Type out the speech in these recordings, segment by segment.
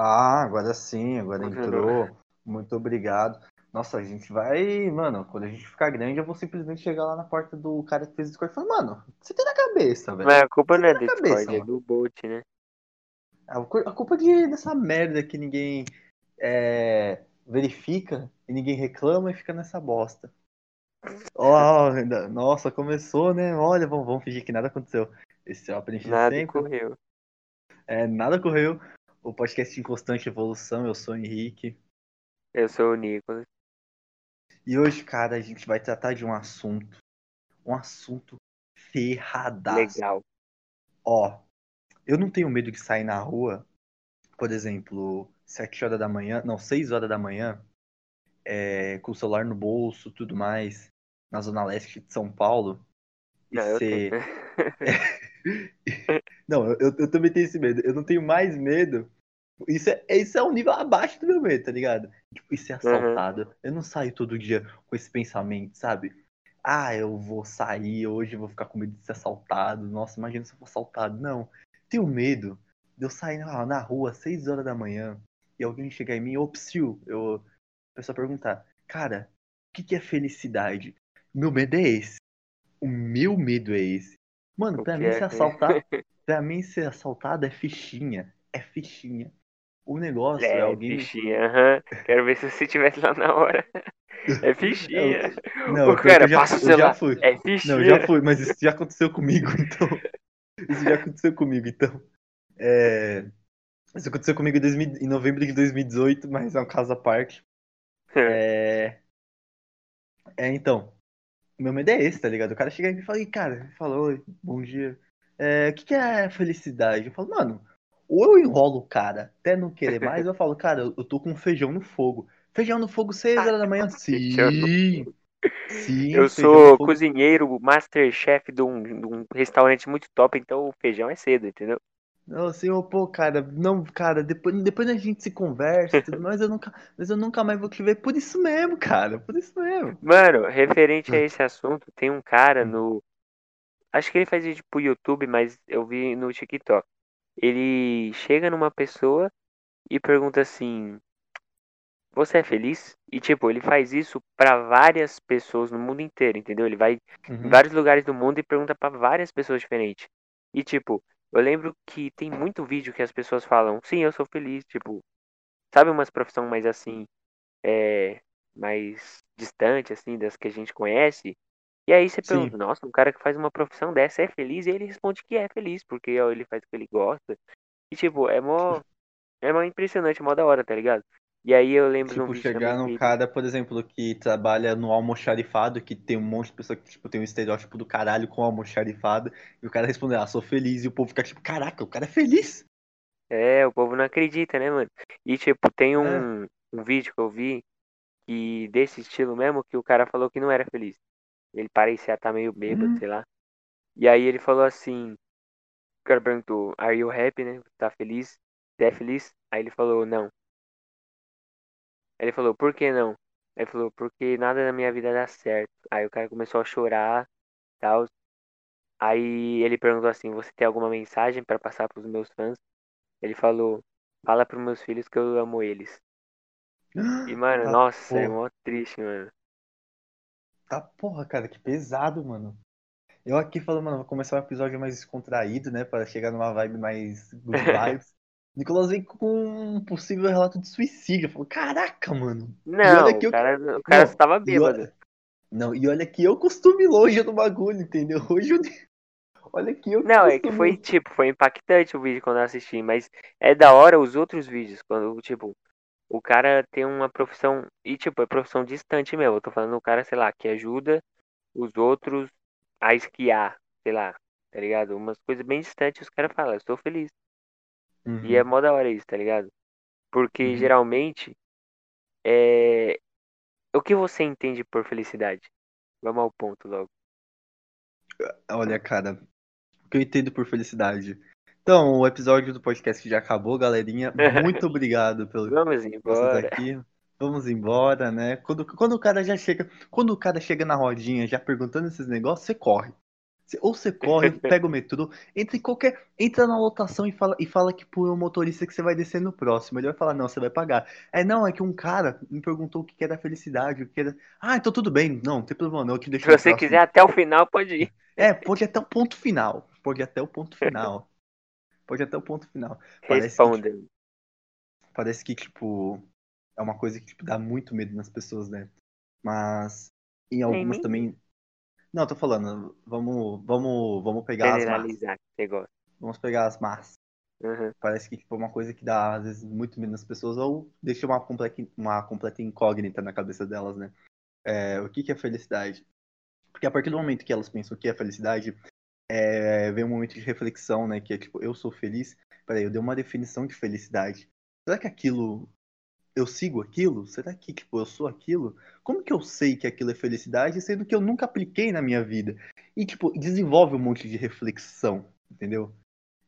Ah, agora sim, agora entrou. Muito obrigado. Nossa, a gente vai, mano, quando a gente ficar grande, eu vou simplesmente chegar lá na porta do cara que fez o Discord e falar, mano, você tem na cabeça, velho. Mas a culpa Você não é do Discord, cabeça, é do Bolt, né? A cu- a culpa de, dessa merda que ninguém é, verifica e ninguém reclama e fica nessa bosta. Ainda- nossa, começou, né? Olha, vamos, vamos fingir que nada aconteceu. Esse é o Aprendizado Nada sempre. correu. É, nada correu. O podcast em constante evolução, eu sou o Henrique. Eu sou o Nicolas. E hoje, cara, a gente vai tratar de um assunto. Um assunto ferradaço. Legal. Ó, eu não tenho medo de sair na rua, por exemplo, 7 horas da manhã, não, 6 horas da manhã, é, com o celular no bolso, tudo mais, na zona leste de São Paulo. E Não, eu ser. Não, eu, eu também tenho esse medo. Eu não tenho mais medo. Isso é, isso é um nível abaixo do meu medo, tá ligado? Tipo, isso é assaltado. Eu não saio todo dia com esse pensamento, sabe? Ah, eu vou sair hoje, vou ficar com medo de ser assaltado. Nossa, imagina se eu for assaltado. Não. Tenho medo de eu sair na, na rua às 6 horas da manhã e alguém chegar em mim, ô psiu, eu, a pessoa perguntar, cara, o que, que é felicidade? Meu medo é esse. O meu medo é esse. Mano, pra mim é ser que- assaltado, pra mim ser assaltado é fichinha. É fichinha. O negócio é, É, alguém. fichinha, aham. Quero ver se você estivesse lá na hora. É fichinha. Não, o cara eu já, passa o eu já celular. fui. É fichinha. Não, já fui, mas isso já aconteceu comigo, então. Isso já aconteceu comigo, então. É... Isso aconteceu comigo em, 2000 em novembro de 2018, mas é um caso à parte. É... é, então. Meu medo é esse, tá ligado? O cara chega e fala, "Ih, cara, fala, oi, bom dia. É, o que, que é felicidade? Eu falo, mano, ou eu enrolo o cara até não querer mais, ou eu falo, cara, eu tô com feijão no fogo. Feijão no fogo, 6 horas da manhã? Sim. Sim, Eu sou cozinheiro, masterchef de um, de um restaurante muito top, então o feijão é cedo, entendeu? Não, assim, pô, cara, não, cara, depois, depois a gente se conversa tudo mais, eu nunca, mas eu nunca mais vou te ver por isso mesmo, cara, por isso mesmo. Mano, referente a esse assunto, tem um cara Hum. no. Acho que ele faz vídeo pro YouTube, mas eu vi no TikTok. Ele chega numa pessoa e pergunta assim: Você é feliz? E tipo, ele faz isso pra várias pessoas no mundo inteiro, entendeu? Ele vai em Uhum. vários lugares do mundo e pergunta pra várias pessoas diferentes. E tipo, eu lembro que tem muito vídeo que as pessoas falam: Sim, eu sou feliz. Tipo, sabe umas profissão mais assim, é, mais distante, assim, das que a gente conhece? E aí você Sim. pergunta, nossa, um cara que faz uma profissão dessa é feliz? E ele responde que é feliz, porque ó, ele faz o que ele gosta. E tipo, é mó, é mó impressionante, mó da hora, tá ligado? E aí eu lembro um Tipo, vídeo chegar no que cara, por exemplo, que trabalha no almoxarifado, que tem um monte de pessoa que, tipo, tem um estereótipo do caralho com almoxarifado, e o cara responder, ah, sou feliz, e o povo fica tipo, caraca, o cara é feliz? É, o povo não acredita, né, mano? E tipo, tem É. um, um vídeo que eu vi que desse estilo mesmo, que o cara falou que não era feliz. Ele parecia estar meio bêbado, Hum. sei lá. E aí ele falou assim, o cara perguntou, are you happy, né? Tá feliz? Você é feliz? Aí ele falou, não. Ele falou, por que não? Ele falou, porque nada na minha vida dá certo. Aí o cara começou a chorar, tal. Aí ele perguntou assim, você tem alguma mensagem pra passar pros meus fãs? Ele falou, fala pros meus filhos que eu amo eles. E, mano, Tá, nossa, é porra. mó triste, mano. Tá, porra, cara, que pesado, mano. Eu aqui falando, mano, vou começar um episódio mais descontraído, né, pra chegar numa vibe mais good vibes. Nicolas vem com um possível relato de suicídio. Eu falo, caraca, mano. Não, olha que o eu- cara, o cara Não, tava E bêbado. olha, não, e olha que eu costumo ir longe do bagulho, entendeu? Hoje eu... Olha que eu Não, é que costumo- foi, tipo, foi impactante o vídeo quando eu assisti, mas é da hora os outros vídeos, quando, tipo, o cara tem uma profissão, e, tipo, é profissão distante mesmo. Eu tô falando o cara, sei lá, que ajuda os outros a esquiar, sei lá, tá ligado? Umas coisas bem distantes, os caras falam, eu estou feliz. Uhum. E é mó da hora isso, tá ligado? Porque Uhum. geralmente, é. O que você entende por felicidade? Vamos ao ponto logo. Olha, cara, o que eu entendo por felicidade. Então, o episódio do podcast já acabou, galerinha. Muito obrigado pelo Vamos embora. aqui. Vamos embora, né? Quando, quando o cara já chega, quando o cara chega na rodinha já perguntando esses negócios, você corre. Ou você corre, pega o metrô, entra em qualquer. Entra na lotação e fala, e fala que por um motorista que você vai descer no próximo. Ele vai falar, não, você vai pagar. É, não, é que um cara me perguntou o que era felicidade, o que era. Ah, então tudo bem. Não, não tem problema, não. Eu te deixo Se você quiser até o final, pode ir. É, pode ir até o ponto final. Pode ir até o ponto final. Pode ir até o ponto final. Parece Responda. Que, parece que, tipo, é uma coisa que tipo, dá muito medo nas pessoas, né? Mas em algumas também não, tô falando, vamos, vamos, vamos pegar as gosta. Vamos pegar as massas. Uhum. Parece que tipo, é uma coisa que dá, às vezes, muito medo nas pessoas, ou deixa uma completa, uma completa incógnita na cabeça delas, né? É, o que, que é felicidade? Porque a partir do momento que elas pensam o que é felicidade, é, vem um momento de reflexão, né? Que é tipo, eu sou feliz. Peraí, eu dei uma definição de felicidade. Será que aquilo eu sigo aquilo? Será que tipo, eu sou aquilo? Como que eu sei que aquilo é felicidade, sendo que eu nunca apliquei na minha vida? E, tipo, desenvolve um monte de reflexão, entendeu?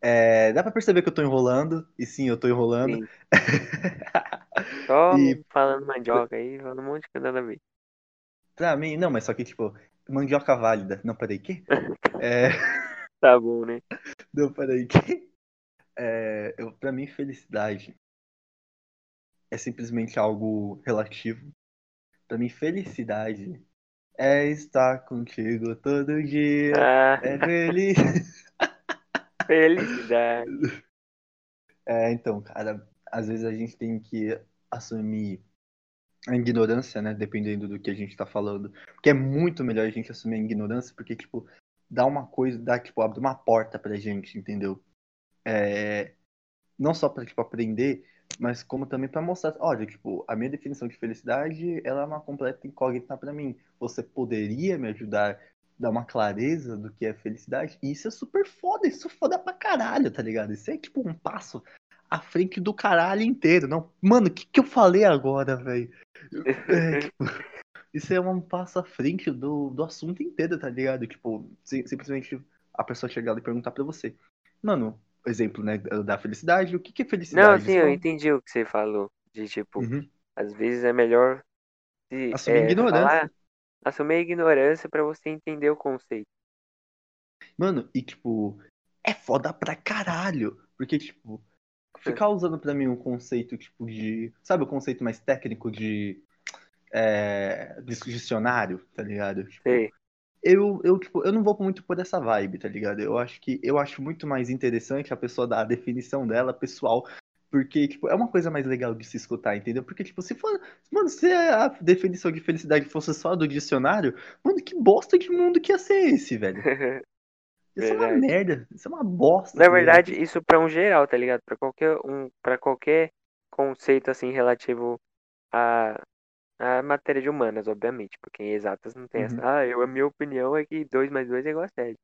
É, dá pra perceber que eu tô enrolando, e sim, eu tô enrolando. Só e... falando mandioca aí, falando um monte de nada a ver. Pra mim, não, mas só que, tipo, mandioca válida. Não, peraí, que? É... Tá bom, né? Não, peraí, que? É, eu, pra mim, felicidade é simplesmente algo relativo. Para mim, felicidade é estar contigo todo dia. Ah. É feliz. Felicidade. É, então, cara, às vezes a gente tem que assumir a ignorância, né? Dependendo do que a gente tá falando. Porque é muito melhor a gente assumir a ignorância, porque, tipo, dá uma coisa, dá, tipo, abre uma porta pra gente, entendeu? É, não só pra, tipo, aprender, mas como também para mostrar, olha, tipo, a minha definição de felicidade, ela é uma completa incógnita para mim. Você poderia me ajudar dar uma clareza do que é felicidade? E isso é super foda, isso é foda pra caralho, tá ligado? Isso é tipo um passo à frente do caralho inteiro. Não, mano, o que, que eu falei agora, velho? É, tipo, isso é um passo à frente do, do assunto inteiro, tá ligado? Tipo, simplesmente a pessoa chegar e perguntar para você, mano, exemplo, né, da felicidade. O que, que é felicidade? Não, sim, eu entendi o que você falou. De tipo, uhum. às vezes é melhor se, assumir é, ignorância. Falar, assumir a ignorância para você entender o conceito. Mano, e tipo, é foda pra caralho. Porque, tipo, ficar usando pra mim um conceito, tipo, de. Sabe o conceito mais técnico de. É, dicionário, tá ligado? Tipo, Sei eu, eu, tipo, eu não vou muito por essa vibe, tá ligado? Eu acho que eu acho muito mais interessante a pessoa dar a definição dela pessoal, porque, tipo, é uma coisa mais legal de se escutar, entendeu? Porque, tipo, se for. Mano, se a definição de felicidade fosse só do dicionário, mano, que bosta de mundo que ia ser esse, velho? Isso é uma merda, isso é uma bosta. Na tá verdade, ligado? isso pra um geral, tá ligado? Pra qualquer um, para qualquer conceito assim relativo a a matéria de humanas, obviamente, porque em exatas não tem uhum. essa. Ah, eu, a minha opinião é que 2 mais 2 é igual a 7.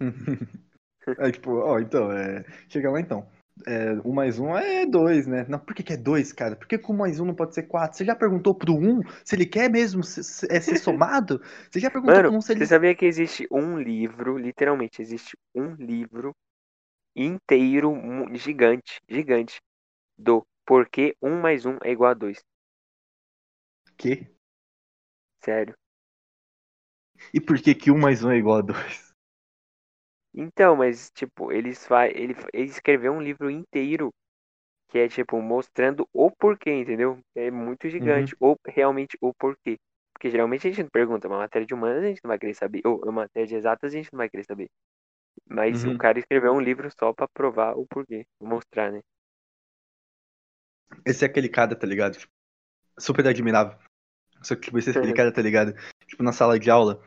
é tipo, ó, então, é... chega lá então. É, 1 um mais 1 um é 2, né? Não, por que, que é 2, cara? Por que, que 1 um mais 1 um não pode ser 4? Você já perguntou pro 1 um, se ele quer mesmo ser, é ser somado? Você já perguntou Mano, pro 1 um, se ele. Você sabia que existe um livro, literalmente, existe um livro inteiro, gigante, gigante, do porquê 1 mais 1 é igual a 2. Quê? Sério. E por que que 1 mais 1 é igual a 2? Então, mas tipo, eles fa... ele... ele escreveu um livro inteiro que é tipo mostrando o porquê, entendeu? É muito gigante, uhum. ou realmente o porquê. Porque geralmente a gente não pergunta, uma matéria de humanas a gente não vai querer saber, ou uma matéria de exatas a gente não vai querer saber. Mas uhum. o cara escreveu um livro só pra provar o porquê, mostrar, né? Esse é aquele cara, tá ligado? Super admirável. Só que, tipo, uhum. cara, tá ligado? Tipo, na sala de aula,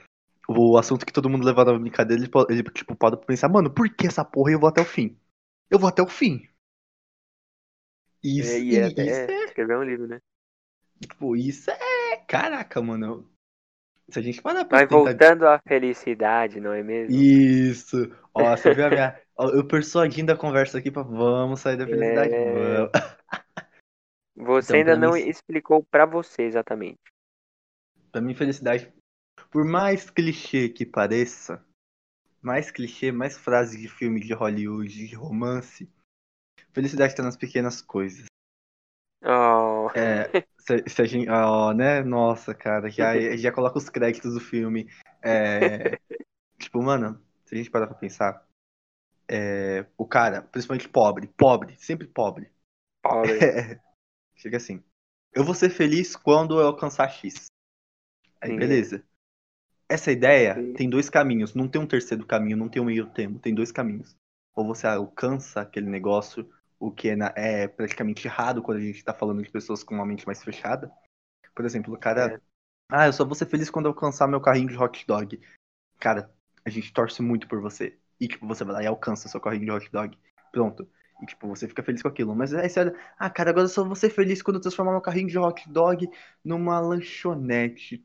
o assunto que todo mundo levava na brincadeira, ele, ele tipo, pode pensar, mano, por que essa porra eu vou até o fim? Eu vou até o fim. Isso, é, e é, isso é... Escrever um livro, né? Tipo, isso é... Caraca, mano. Se a gente parar pra Mas tentar... voltando à felicidade, não é mesmo? Isso. Ó, você viu a minha... eu persuadindo a conversa aqui pra vamos sair da felicidade. É... Vamos. Você então, ainda não mim, explicou para você exatamente. Pra mim, felicidade, por mais clichê que pareça, mais clichê, mais frase de filme de Hollywood, de romance, felicidade tá nas pequenas coisas. Oh. É, se, se a gente, oh, né? Nossa, cara, já, já coloca os créditos do filme. É, tipo, mano, se a gente parar pra pensar, é, o cara, principalmente pobre, pobre, sempre pobre, Pobre. é, chega assim, eu vou ser feliz quando eu alcançar X. Aí, Sim. beleza. Essa ideia Sim. tem dois caminhos, não tem um terceiro caminho, não tem um meio termo, tem dois caminhos. Ou você alcança aquele negócio, o que é, na- é praticamente errado quando a gente tá falando de pessoas com uma mente mais fechada. Por exemplo, o cara. É. Ah, eu só vou ser feliz quando eu alcançar meu carrinho de hot dog. Cara, a gente torce muito por você. E, tipo, você vai lá e alcança seu carrinho de hot dog. Pronto. E, tipo, você fica feliz com aquilo. Mas aí você olha, ah, cara, agora eu só vou ser feliz quando eu transformar meu carrinho de hot dog numa lanchonete.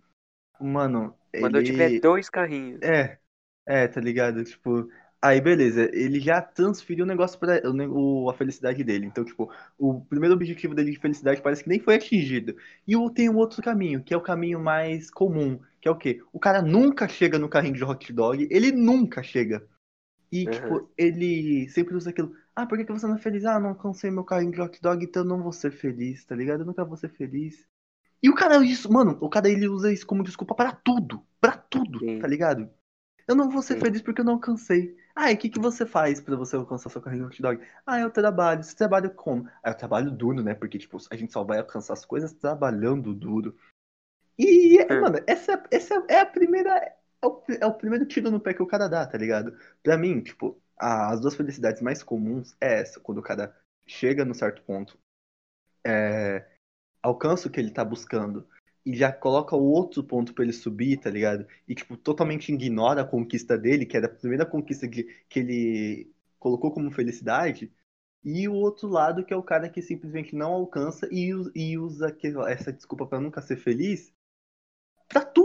Mano, Quando eu ele... tiver dois carrinhos. É, é, tá ligado? Tipo, aí beleza, ele já transferiu o negócio pra o, a felicidade dele. Então, tipo, o primeiro objetivo dele de felicidade parece que nem foi atingido. E tem um outro caminho, que é o caminho mais comum, que é o quê? O cara nunca chega no carrinho de hot dog, ele nunca chega. E, Uhum. tipo, ele sempre usa aquilo. Ah, por que, que você não é feliz? Ah, não alcancei meu carrinho de hot dog, então eu não vou ser feliz, tá ligado? Eu nunca vou ser feliz. E o cara, isso, mano, o cara ele usa isso como desculpa para tudo. Pra tudo, Sim. tá ligado? Eu não vou ser Sim. feliz porque eu não alcancei. Ah, e o que, que você faz pra você alcançar seu carrinho de hot dog? Ah, eu trabalho. Você trabalha como? Ah, eu trabalho duro, né? Porque, tipo, a gente só vai alcançar as coisas trabalhando duro. E, Hum. mano, essa, essa é a primeira. É o, é o primeiro tiro no pé que o cara dá, tá ligado? Pra mim, tipo, a- as duas felicidades mais comuns é essa, quando o cara chega no certo ponto, é, alcança o que ele tá buscando e já coloca o outro ponto pra ele subir, tá ligado? E, tipo, totalmente ignora a conquista dele, que era a primeira conquista que, que ele colocou como felicidade. E o outro lado, que é o cara que simplesmente não alcança e, e usa aquela- essa desculpa pra nunca ser feliz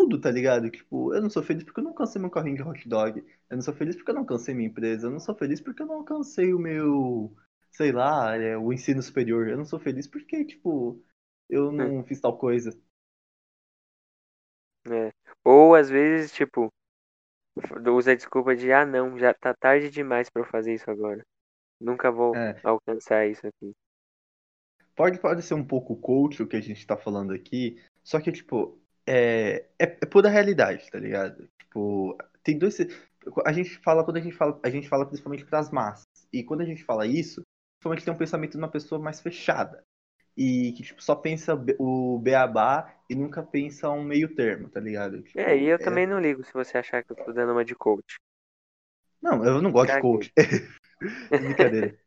tudo, tá ligado? Tipo, eu não sou feliz porque eu não alcancei meu carrinho de hot dog. Eu não sou feliz porque eu não alcancei minha empresa. Eu não sou feliz porque eu não alcancei o meu, sei lá, é, o ensino superior. Eu não sou feliz porque, tipo, eu não fiz tal coisa. É. Ou às vezes, tipo, usa a desculpa de ah não, já tá tarde demais pra eu fazer isso agora. Nunca vou É. alcançar isso aqui. Pode parecer um pouco coach o que a gente tá falando aqui, só que, tipo, é, é, é pura realidade, tá ligado? Tipo, tem dois. A gente fala, quando a gente fala, a gente fala principalmente pras massas. E quando a gente fala isso, principalmente tem um pensamento de uma pessoa mais fechada. E que, tipo, só pensa o beabá e nunca pensa um meio termo, tá ligado? Tipo, É, e eu é- também não ligo se você achar que eu tô dando uma de coach. Não, eu não gosto de coach. Brincadeira.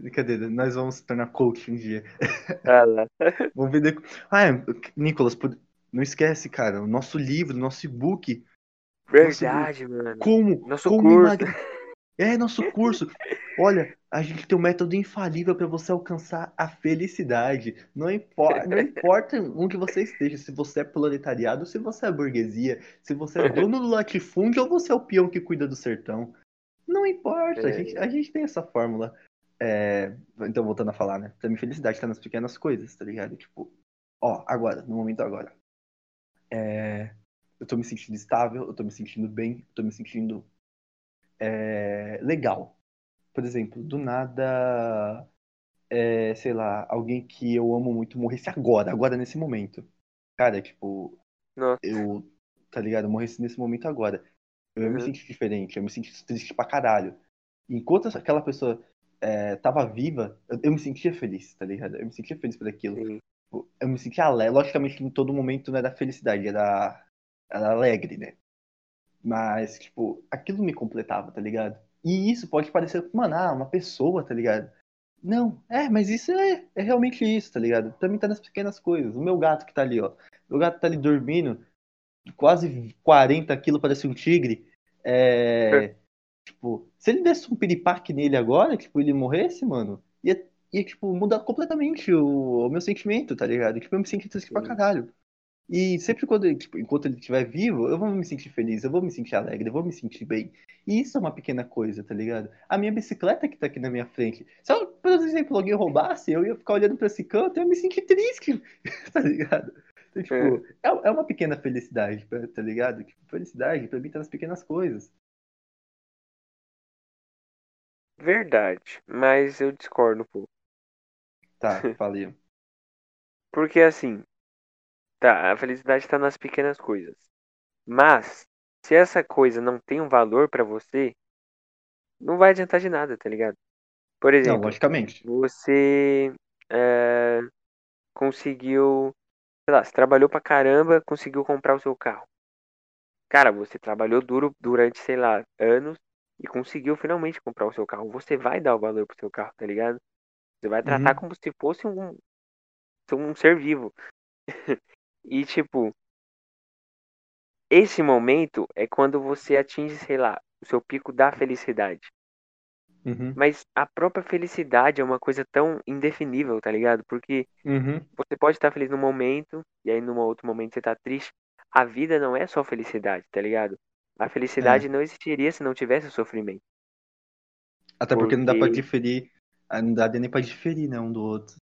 Brincadeira, nós vamos se tornar coach um dia. Ah lá. Vamos vender. Ah, é, Nicolas, não esquece, cara, o nosso livro, nosso e-book. Verdade, mano. Como? Nosso como curso. É, nosso curso. Olha, a gente tem um método infalível para você alcançar a felicidade. Não importa, não importa onde você esteja, se você é proletariado, se você é burguesia, se você é dono do latifúndio ou você é o peão que cuida do sertão. Não importa, a É. gente, a gente tem essa fórmula. É, então, voltando a falar, né? Pra mim, felicidade tá nas pequenas coisas, tá ligado? Tipo, ó, agora, no momento agora. É, eu tô me sentindo estável, eu tô me sentindo bem, eu tô me sentindo é, legal. Por exemplo, do nada, é, sei lá, alguém que eu amo muito morresse agora, agora nesse momento. Cara, tipo, Nossa. eu, tá ligado? Eu morresse nesse momento agora. Eu ia me Uhum. sentir diferente, eu me sentir triste pra caralho. Enquanto aquela pessoa é, tava viva, eu, eu me sentia feliz, tá ligado? Eu me sentia feliz por aquilo. Sim. Eu me sentia alegre. Logicamente que em todo momento não era felicidade, era, era alegre, né? Mas, tipo, aquilo me completava, tá ligado? E isso pode parecer, mano, ah, uma pessoa, tá ligado? Não, é, mas isso é, é realmente isso, tá ligado? Mim tá nas pequenas coisas. O meu gato que tá ali, ó. Meu gato tá ali dormindo, quase 40 quilos, parece um tigre. É. tipo, se ele desse um piripaque nele agora, tipo, ele morresse, mano, ia, ia tipo, mudar completamente o, o meu sentimento, tá ligado? Tipo, eu me senti triste pra caralho. E sempre quando, ele, tipo, enquanto ele estiver vivo, eu vou me sentir feliz, eu vou me sentir alegre, eu vou me sentir bem. E isso é uma pequena coisa, tá ligado? A minha bicicleta que tá aqui na minha frente. Se, eu, por exemplo, alguém roubasse, eu ia ficar olhando pra esse canto e eu ia me sentir triste, tá ligado? Então, tipo, é, é uma pequena felicidade, tá ligado? Tipo, felicidade pra mim tá nas pequenas coisas. Verdade. Mas eu discordo um pouco. Tá, falei. Porque assim, tá, a felicidade tá nas pequenas coisas. Mas, se essa coisa não tem um valor pra você, não vai adiantar de nada, tá ligado? Por Não, exemplo, logicamente. você é, conseguiu, sei lá, você trabalhou pra caramba, conseguiu comprar o seu carro. Cara, você trabalhou duro durante, sei lá, anos e conseguiu finalmente comprar o seu carro. Você vai dar o valor pro seu carro, tá ligado? Você vai tratar Uhum, como se fosse um, um ser vivo. E tipo, esse momento é quando você atinge, sei lá, o seu pico da felicidade. uhum, Mas a própria felicidade é uma coisa tão indefinível, tá ligado? Porque uhum. você pode estar feliz num momento, e aí num outro momento você tá triste. A vida não é só felicidade, tá ligado? A É. felicidade não existiria se não tivesse sofrimento. Até porque não dá pra Porque. diferir. Ah, Não dá nem pra diferir, né, um do outro.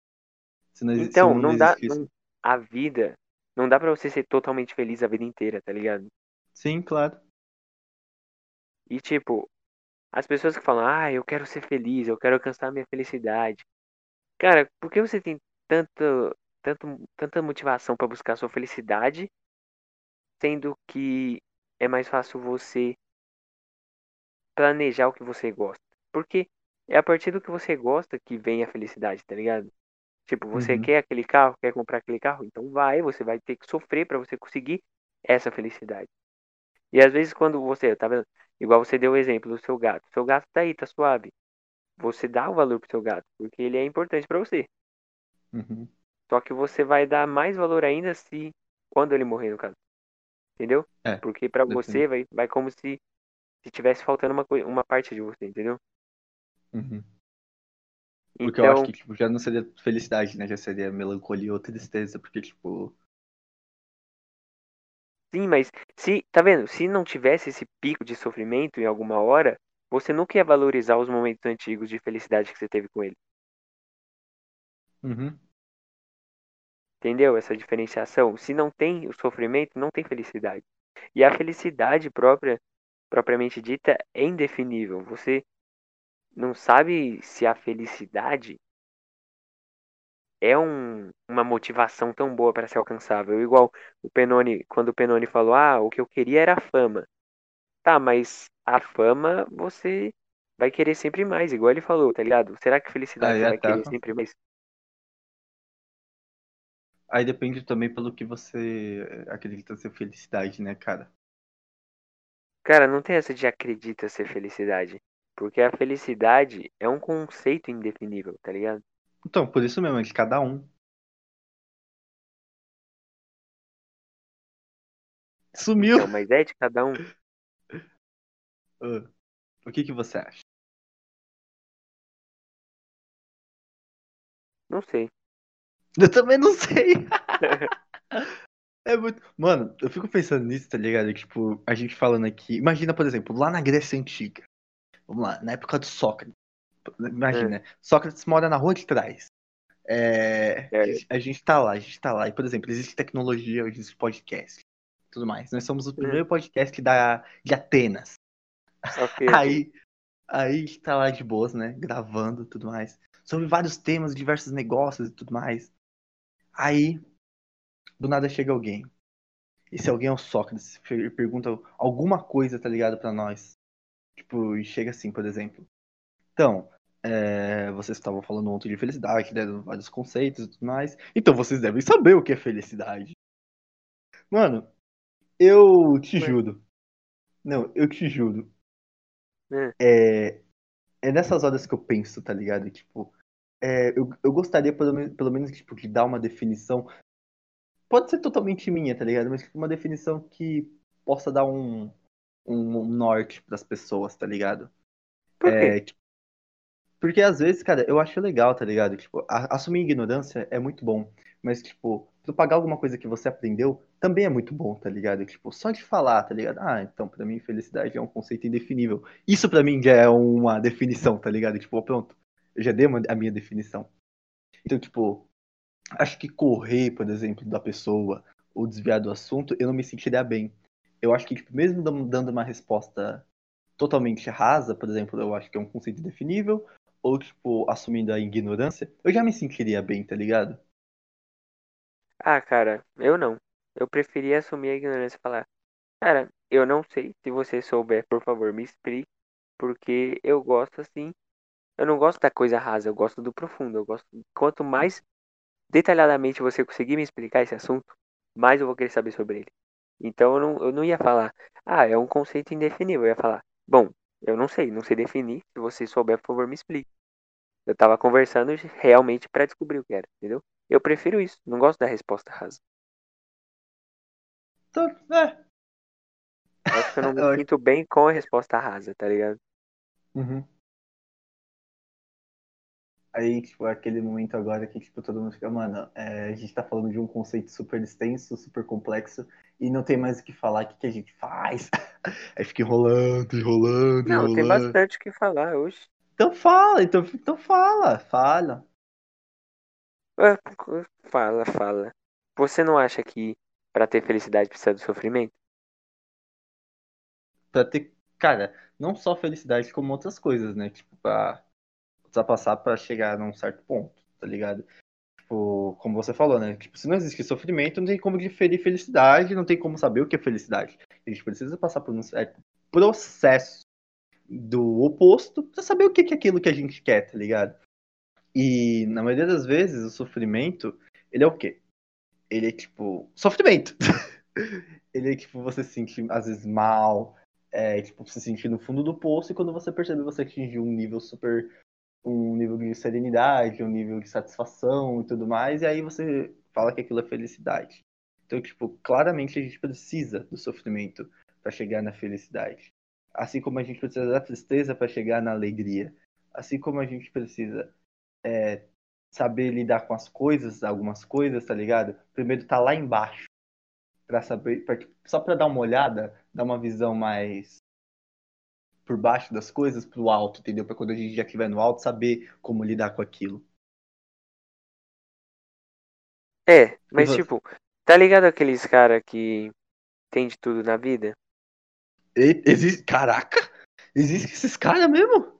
Não, Então, não não dá. Não, a vida. Não dá pra você ser totalmente feliz a vida inteira, tá ligado? Sim, claro. E tipo, as pessoas que falam, ah, eu quero ser feliz, eu quero alcançar a minha felicidade. Cara, por que você tem tanto, tanto, tanta motivação pra buscar a sua felicidade, sendo que é mais fácil você planejar o que você gosta? Porque é a partir do que você gosta que vem a felicidade, tá ligado? Tipo, você Uhum, quer aquele carro, quer comprar aquele carro, então vai, você vai ter que sofrer pra você conseguir essa felicidade. E às vezes quando você, tá vendo? Igual você deu o exemplo do seu gato. Seu gato tá aí, tá suave. Você dá o valor pro seu gato, porque ele é importante pra você. uhum. Só que você vai dar mais valor ainda se quando ele morrer, no caso. Entendeu? É, Porque depende. você vai, vai como se se tivesse faltando uma, uma parte de você, entendeu? Uhum. Porque eu acho Então, que, tipo, já não seria felicidade, né? Já seria melancolia ou tristeza. Porque, tipo. sim, mas se, tá vendo? Se não tivesse esse pico de sofrimento em alguma hora, você nunca ia valorizar os momentos antigos de felicidade que você teve com ele. Uhum, Entendeu? Essa diferenciação. Se não tem o sofrimento, não tem felicidade. E a felicidade própria, propriamente dita, é indefinível. Você não sabe se a felicidade é um, uma motivação tão boa para ser alcançável. Igual o Penone, quando o Penone falou, ah, o que eu queria era a fama. Tá, mas a fama você vai querer sempre mais, igual ele falou, tá ligado? Será que felicidade você vai querer sempre mais? Aí depende também pelo que você acredita ser felicidade, né, cara? Cara, não tem essa de acredita ser felicidade. Porque a felicidade é um conceito indefinível, tá ligado? Então, por isso mesmo, é de cada um. Sumiu! Então, mas é de cada um? Ah, o que que você acha? Não sei. Eu também não sei. É muito. Mano, eu fico pensando nisso, tá ligado? Tipo, a gente falando aqui. Imagina, por exemplo, lá na Grécia Antiga. Vamos lá, na época do Sócrates. Imagina, Sócrates mora na rua de trás. É, a, é, gente, a gente tá lá, a gente tá lá. E, por exemplo, existe tecnologia, existe podcast, tudo mais. Nós somos o hum, primeiro podcast da, de Atenas. ok, ok. Aí, aí a gente tá lá de boas, né? Gravando tudo mais. Sobre vários temas, diversos negócios e tudo mais. Aí, do nada chega alguém. E se alguém é o Sócrates, per- pergunta alguma coisa, tá ligado, pra nós. Tipo, e chega assim, por exemplo. Então, é, vocês estavam falando ontem de felicidade, deram vários conceitos e tudo mais. Então vocês devem saber o que é felicidade. Mano, eu te Ué, juro. Não, eu te juro. hum. É, é nessas horas que eu penso, tá ligado? Tipo, é, eu, eu gostaria pelo, pelo menos tipo, de dar uma definição. Pode ser totalmente minha, tá ligado? Mas tipo, uma definição que possa dar um, um, um norte pras pessoas, tá ligado? Por quê? É, Porque às vezes, cara, eu acho legal, tá ligado? Tipo, a- assumir ignorância é muito bom. Mas, tipo, propagar alguma coisa que você aprendeu também é muito bom, tá ligado? Tipo, só de falar, tá ligado? Ah, então, pra mim, felicidade é um conceito indefinível. Isso pra mim já é uma definição, tá ligado? Tipo, pronto, eu já dei uma- a minha definição. Então, tipo, acho que correr, por exemplo, da pessoa ou desviar do assunto, eu não me sentiria bem. Eu acho que, tipo, mesmo dando uma resposta totalmente rasa, por exemplo, eu acho que é um conceito indefinível, ou, tipo, assumindo a ignorância, eu já me sentiria bem, tá ligado? Ah, cara, eu não. Eu preferia assumir a ignorância e falar, cara, eu não sei. Se você souber, por favor, me explique. porque eu gosto assim. Eu não gosto da coisa rasa, eu gosto do profundo. Eu gosto. Quanto mais detalhadamente você conseguir me explicar esse assunto, mais eu vou querer saber sobre ele. Então eu não, eu não ia falar, ah, é um conceito indefinível. Eu ia falar, bom, eu não sei, não sei definir. Se você souber, por favor, me explique. Eu tava conversando realmente para descobrir o que era, entendeu? Eu prefiro isso, não gosto da resposta rasa. Então, é. Acho que eu não me sinto bem com a resposta rasa, tá ligado? Uhum. Aí, tipo, aquele momento agora que, tipo, todo mundo fica, mano, é, a gente tá falando de um conceito super extenso, super complexo, e não tem mais o que falar, o que, que a gente faz? Aí fica enrolando, enrolando, Não, enrolando. tem bastante o que falar hoje. Então fala, então, então fala, fala. Ah, Fala, fala. Você não acha que para ter felicidade precisa do sofrimento? Pra ter, cara, não só felicidade, como outras coisas, né? Tipo, pra ultrapassar pra chegar num certo ponto, tá ligado? Tipo, como você falou, né? Tipo, se não existe sofrimento, não tem como diferir felicidade, não tem como saber o que é felicidade. A gente precisa passar por um certo processo do oposto pra saber o que é aquilo que a gente quer, tá ligado? E na maioria das vezes o sofrimento, ele é o quê? Ele é tipo, sofrimento. ele é tipo você se sentir às vezes mal, é, tipo, se sentir no fundo do poço e quando você percebe você atingiu um nível super um nível de serenidade, um nível de satisfação e tudo mais, e aí você fala que aquilo é felicidade. Então, tipo, claramente a gente precisa do sofrimento para chegar na felicidade. Assim como a gente precisa da tristeza para chegar na alegria. Assim como a gente precisa é, saber lidar com as coisas, algumas coisas, tá ligado? Primeiro tá lá embaixo. Pra saber, pra, só para dar uma olhada, dar uma visão mais por baixo das coisas pro alto, entendeu? Para quando a gente já estiver no alto, saber como lidar com aquilo. É, mas você? tipo, tá ligado aqueles cara que tem de tudo na vida? E- Existe, caraca! Existe esses caras mesmo?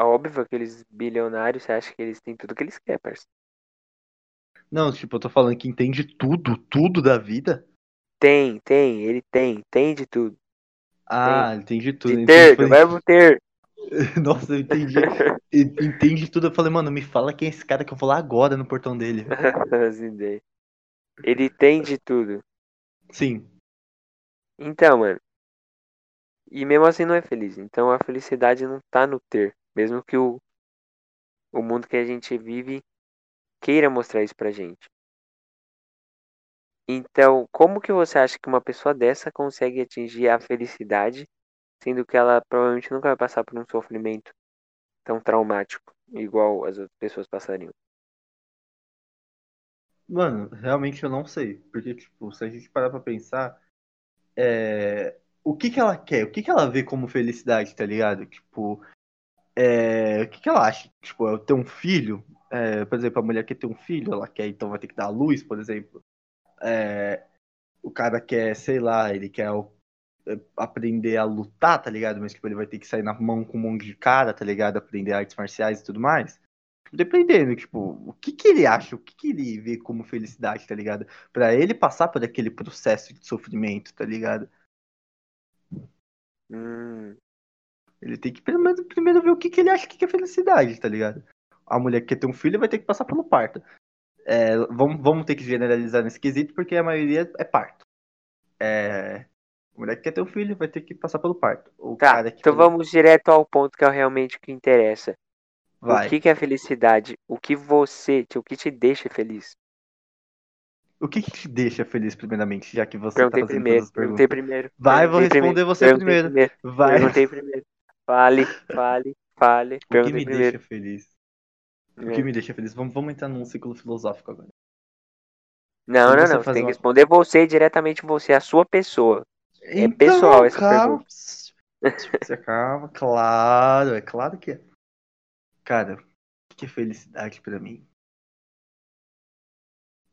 Óbvio, aqueles bilionários, você acha que eles têm tudo que eles querem, parceiro. Não, tipo, eu tô falando que entende tudo, tudo da vida. Tem, tem, ele tem, tem de tudo. Ah, entende tudo. De ter, do verbo ter. Nossa, eu entendi. E- Entende tudo. Eu falei, mano, me fala quem é esse cara que eu vou lá agora no portão dele. Ele tem de tudo. Sim. Então, mano. E mesmo assim não é feliz. Então a felicidade não tá no ter. Mesmo que o, o mundo que a gente vive queira mostrar isso pra gente. Então, como que você acha que uma pessoa dessa consegue atingir a felicidade, sendo que ela provavelmente nunca vai passar por um sofrimento tão traumático, igual as outras pessoas passariam? Mano, realmente eu não sei. Porque, tipo, se a gente parar pra pensar, é... o que que ela quer? O que que ela vê como felicidade, tá ligado? Tipo, é... o que que ela acha? Tipo, eu ter um filho, é, por exemplo, a mulher quer ter um filho, ela quer, então vai ter que dar à luz, por exemplo. É, O cara quer, sei lá, ele quer é, aprender a lutar, tá ligado? Mas, tipo, ele vai ter que sair na mão com um monte de cara, tá ligado? Aprender artes marciais e tudo mais. Dependendo, tipo, o que que ele acha, o que que ele vê como felicidade, tá ligado? Pra ele passar por aquele processo de sofrimento, tá ligado? Hum, Ele tem que primeiro, primeiro ver o que que ele acha que é felicidade, tá ligado? A mulher que quer ter um filho vai ter que passar pelo parto. É, vamos, vamos ter que generalizar nesse quesito, porque a maioria é parto. É, a mulher que quer ter um filho vai ter que passar pelo parto. O tá, cara que então vamos direto ao ponto que é realmente o que interessa. vai. O que, que é felicidade? O que você, o que te deixa feliz? O que que te deixa feliz, primeiramente, já que você Perguntei tá fazendo primeiro, perguntei primeiro. Vai, vou responder você perguntei primeiro. Vai. Perguntei primeiro. Fale, fale, fale. O que me primeiro. deixa feliz? O É. que me deixa feliz? Vamos, vamos entrar num ciclo filosófico agora. Não, não, não. Tem que uma- responder você, diretamente você, a sua pessoa. É pessoal essa Então, calma. Você calma, claro, é claro que é. Cara, o que é felicidade pra mim?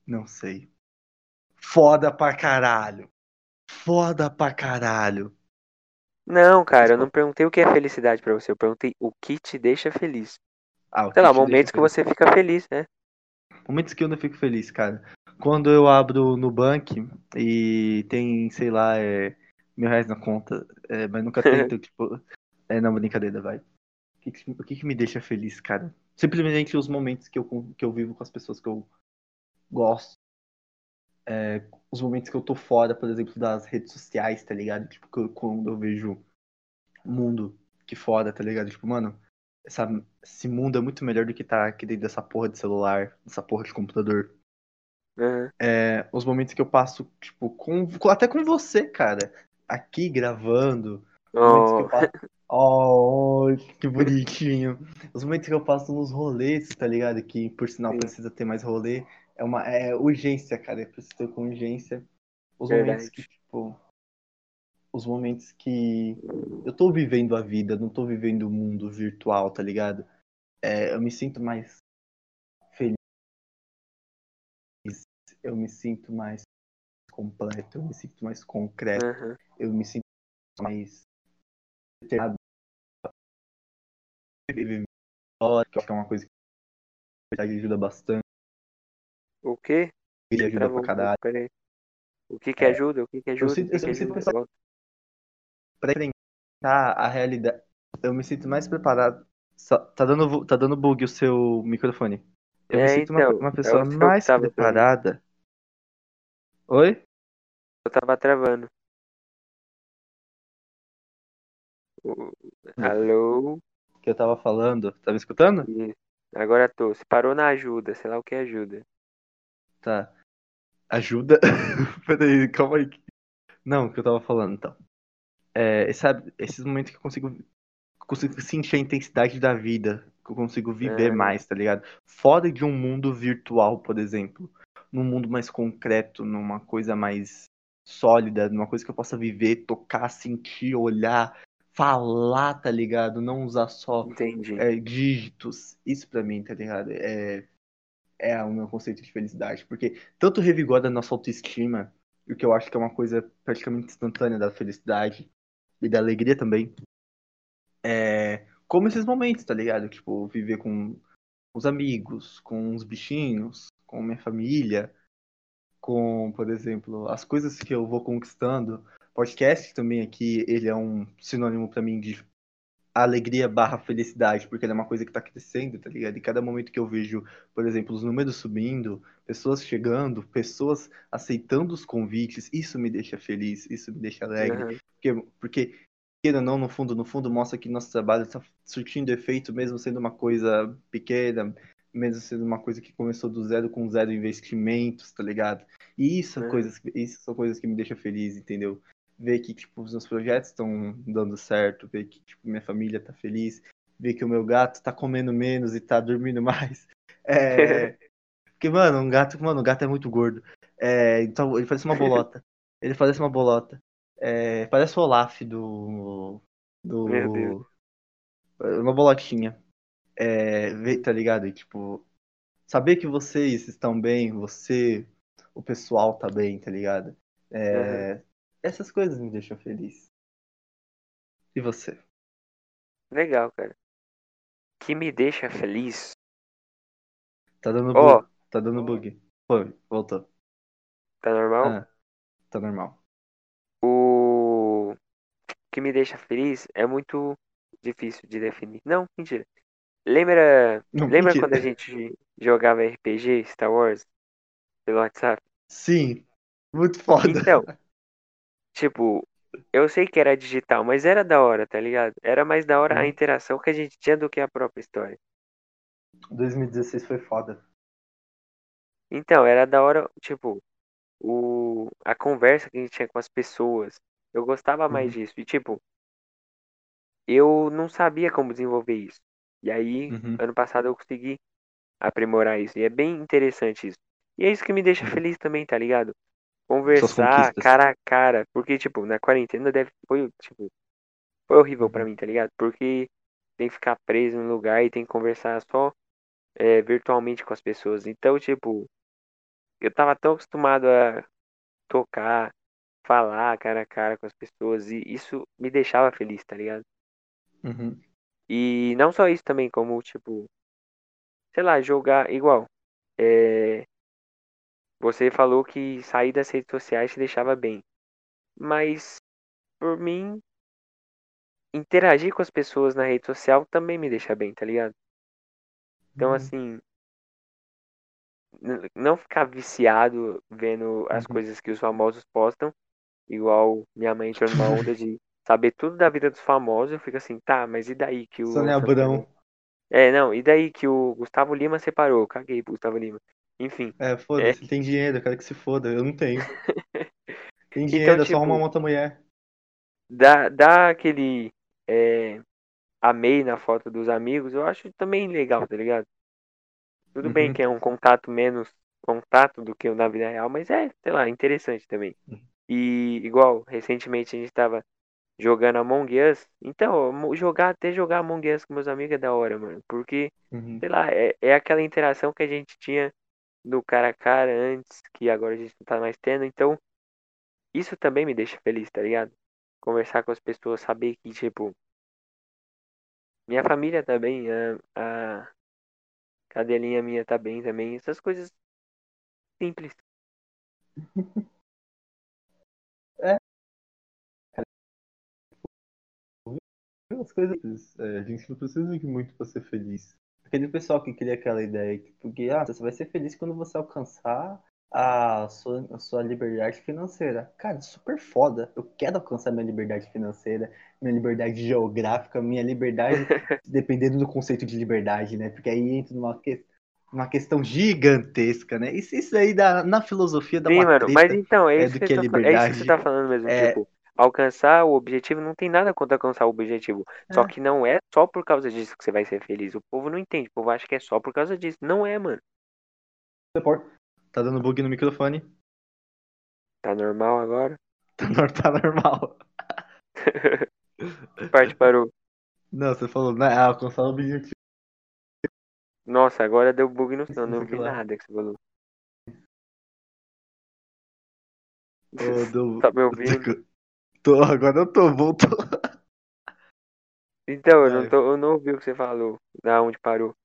Não sei. Foda pra caralho. Foda pra caralho. Não, cara, eu não perguntei o que é felicidade pra você. Eu perguntei o que te deixa feliz. Ah, Sei que lá, momentos que você fica feliz, né? Momentos que eu não fico feliz, cara. Quando eu abro no Nubank e tem, sei lá, é, mil reais na conta, é, mas nunca tem, então, tipo, É, não, brincadeira, vai. O que, que, o que, que me deixa feliz, cara? Simplesmente os momentos que eu, que eu vivo com as pessoas que eu gosto. É, os momentos que eu tô fora, por exemplo, das redes sociais, tá ligado? Tipo, que quando eu vejo mundo aqui fora, tá ligado? Tipo, mano, essa, esse mundo é muito melhor do que tá aqui dentro dessa porra de celular, dessa porra de computador. Aham. É, os momentos que eu passo, tipo, com, até com você, cara, aqui gravando, momentos Oh, passo. Oh, que bonitinho. Os momentos que eu passo nos rolês, tá ligado? Que por sinal Sim. precisa ter mais rolê. É uma é urgência, cara. Precisa ter com urgência. Os momentos verdade. que, tipo. Os momentos que eu tô vivendo a vida, não tô vivendo o mundo virtual, tá ligado? É, eu me sinto mais feliz. Eu me sinto mais completo. Eu me sinto mais concreto. Aham. Eu me sinto mais determinado que eu acho que é uma coisa que ajuda bastante. O quê? Ele ajuda Travou pra caralho. O que que É, ajuda? O que que ajuda? O sinto- eu sinto Pra enfrentar a realidade. Eu me sinto mais preparado. Só- Tá dando, tá dando bug o seu microfone. Eu me É, sinto uma, então, uma é pessoa que mais preparada. Oi? Eu tava travando. O- Alô? Que eu tava falando. Tá me escutando? Isso. Agora tô. Se parou na ajuda, sei lá o que ajuda. Tá. Ajuda? Peraí, calma aí. Não, o que eu tava falando, então. É, sabe, esses momentos que eu consigo, consigo sentir a intensidade da vida, que eu consigo viver Ah. mais, tá ligado? Fora de um mundo virtual, por exemplo. Num mundo mais concreto, numa coisa mais sólida, numa coisa que eu possa viver, tocar, sentir, olhar, falar, tá ligado? Não usar só é, dígitos. Isso pra mim, tá ligado? É, é o meu conceito de felicidade. Porque tanto revigora a nossa autoestima, o que eu acho que é uma coisa praticamente instantânea da felicidade e da alegria também. É, como esses momentos, tá ligado? Tipo, viver com os amigos, com os bichinhos, com minha família, com, por exemplo, as coisas que eu vou conquistando. Podcast também aqui, ele é um sinônimo pra mim de alegria barra felicidade, porque ele é uma coisa que tá crescendo, tá ligado? E cada momento que eu vejo, por exemplo, os números subindo, pessoas chegando, pessoas aceitando os convites, isso me deixa feliz, isso me deixa alegre. Aham. Porque, porque queira ou não, no fundo, no fundo, mostra que nosso trabalho está surtindo efeito, mesmo sendo uma coisa pequena, mesmo sendo uma coisa que começou do zero com zero investimentos, tá ligado? E isso, Uhum. coisas, isso são coisas que me deixam feliz, entendeu? Ver que, tipo, os meus projetos estão dando certo, ver que, tipo, minha família tá feliz, ver que o meu gato tá comendo menos e tá dormindo mais. É... Porque, mano, um gato, mano, o gato é muito gordo. É, então, ele parece uma bolota. Ele parece uma bolota. É, parece o Olaf do. do. Uma bolotinha. É, tá ligado? E, tipo, saber que vocês estão bem, você, o pessoal tá bem, tá ligado? É, Essas coisas me deixam feliz. E você? Legal, cara. Que me deixa feliz. Tá dando Ó. bug? Tá dando bug. Foi, voltou. Tá normal? Ah, tá normal. O que me deixa feliz é muito difícil de definir. Não, mentira. Lembra, Não, lembra mentira. quando a gente jogava RPG Star Wars pelo WhatsApp? Sim, muito foda. Então, tipo, eu sei que era digital, mas era da hora, tá ligado? Era mais da hora a Uhum. interação que a gente tinha do que a própria história. 2016 foi foda. Então, era da hora, tipo, o, a conversa que a gente tinha com as pessoas. Eu gostava mais Uhum. disso. E, tipo, eu não sabia como desenvolver isso. E aí, Uhum. ano passado eu consegui aprimorar isso. E é bem interessante isso. E é isso que me deixa Uhum. feliz também, tá ligado? Conversar cara a cara. Porque, tipo, na quarentena deve, foi, tipo, foi horrível pra Uhum. mim, tá ligado? Porque tem que ficar preso no lugar e tem que conversar só é, virtualmente com as pessoas. Então, tipo, eu tava tão acostumado a tocar, falar cara a cara com as pessoas e isso me deixava feliz, tá ligado? Uhum. E não só isso também, como, tipo, sei lá, jogar igual. É, Você falou que sair das redes sociais te deixava bem. Mas, por mim, interagir com as pessoas na rede social também me deixa bem, tá ligado? Então, Uhum. assim, não ficar viciado vendo as Uhum. coisas que os famosos postam, igual minha mãe entrou numa onda de saber tudo da vida dos famosos, eu fico assim, tá, mas e daí que o Sônia Abrão. É, não, e daí que o Gustavo Lima separou? Caguei pro Gustavo Lima. Enfim, É, foda-se, ele tem dinheiro, eu quero que se foda, eu não tenho. Tem Então, dinheiro, é só tipo, arrumar uma outra mulher. dá, dá aquele é, amei na foto dos amigos, eu acho também legal, tá ligado? Tudo bem Uhum. que é um contato menos contato do que o na vida real, mas é, sei lá, interessante também. Uhum. E igual, recentemente a gente tava jogando Among Us. Então, jogar, até jogar Among Us com meus amigos é da hora, mano. Porque, Uhum. sei lá, é, é aquela interação que a gente tinha no cara a cara antes, que agora a gente não tá mais tendo. Então, isso também me deixa feliz, tá ligado? Conversar com as pessoas, saber que, tipo, minha família tá bem, a, a cadelinha minha tá bem também. Essas coisas simples. As coisas, é, a gente não precisa de muito pra ser feliz. Aquele pessoal que cria aquela ideia, tipo, que ah, você vai ser feliz quando você alcançar a sua, a sua liberdade financeira. Cara, super foda. Eu quero alcançar minha liberdade financeira, minha liberdade geográfica, minha liberdade, dependendo do conceito de liberdade, né? Porque aí entra numa, que, numa questão gigantesca, né? Isso, isso aí dá, na filosofia dá Sim, uma mano, mas então, é é isso que, que é é isso que você tá falando mesmo, É. tipo, alcançar o objetivo, não tem nada contra alcançar o objetivo. Só É. que não é só por causa disso que você vai ser feliz. O povo não entende, o povo acha que é só por causa disso. Não é, mano. Tá dando bug no microfone? Tá normal agora? Tá tá normal. Parte parou? Não, você falou, né? Ah, alcançar o objetivo. Nossa, agora deu bug no som, não vi nada que você falou. Ô, deu- Tá me ouvindo? Tô, agora eu tô, voltou. Então, eu não, Vai. tô, eu não ouvi o que você falou. Da onde parou.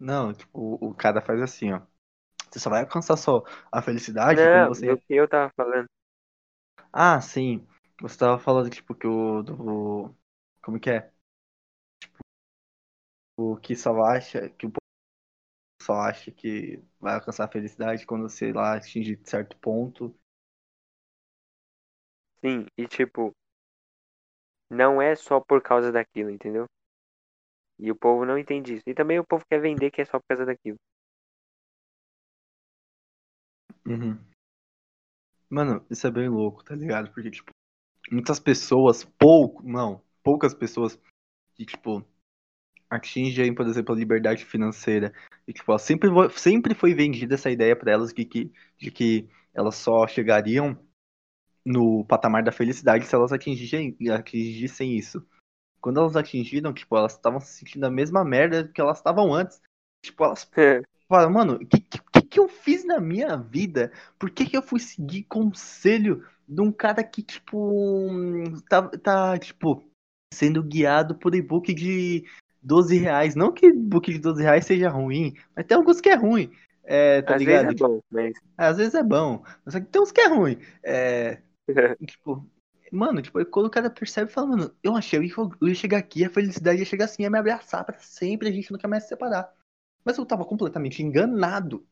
Não, tipo, o, o cara faz assim, ó. Você só vai alcançar só a felicidade quando Não, você. do que eu tava falando. Ah, sim. Você tava falando, tipo, que o. Do... Como que é? Tipo, o que só acha. Que o povo só acha que vai alcançar a felicidade quando você lá atingir certo ponto. Sim, e tipo, não é só por causa daquilo, entendeu? E o povo não entende isso. E também o povo quer vender que é só por causa daquilo. Uhum. Mano, isso é bem louco, tá ligado? Porque, tipo, muitas pessoas, pouco, não, poucas pessoas que, tipo, atingem, por exemplo, a liberdade financeira. E, tipo, sempre, sempre foi vendida essa ideia pra elas de que, de que elas só chegariam no patamar da felicidade se elas atingissem, atingissem isso. Quando elas atingiram, tipo, elas estavam se sentindo a mesma merda que elas estavam antes. Tipo, elas falaram, mano, o que, que, que eu fiz na minha vida? Por que, que eu fui seguir conselho de um cara que, tipo, tá, tá, tipo, sendo guiado por e-book de 12 reais? Não que e-book de 12 reais seja ruim, mas tem alguns que é ruim. É, tá Às ligado? vezes é bom, mas. Às vezes é bom, mas só que tem uns que é ruim. É, tipo, mano, tipo, quando o cara percebe, fala, mano, eu achei que eu ia chegar aqui, a felicidade ia chegar assim, ia me abraçar pra sempre, a gente nunca mais se separar. Mas eu tava completamente enganado.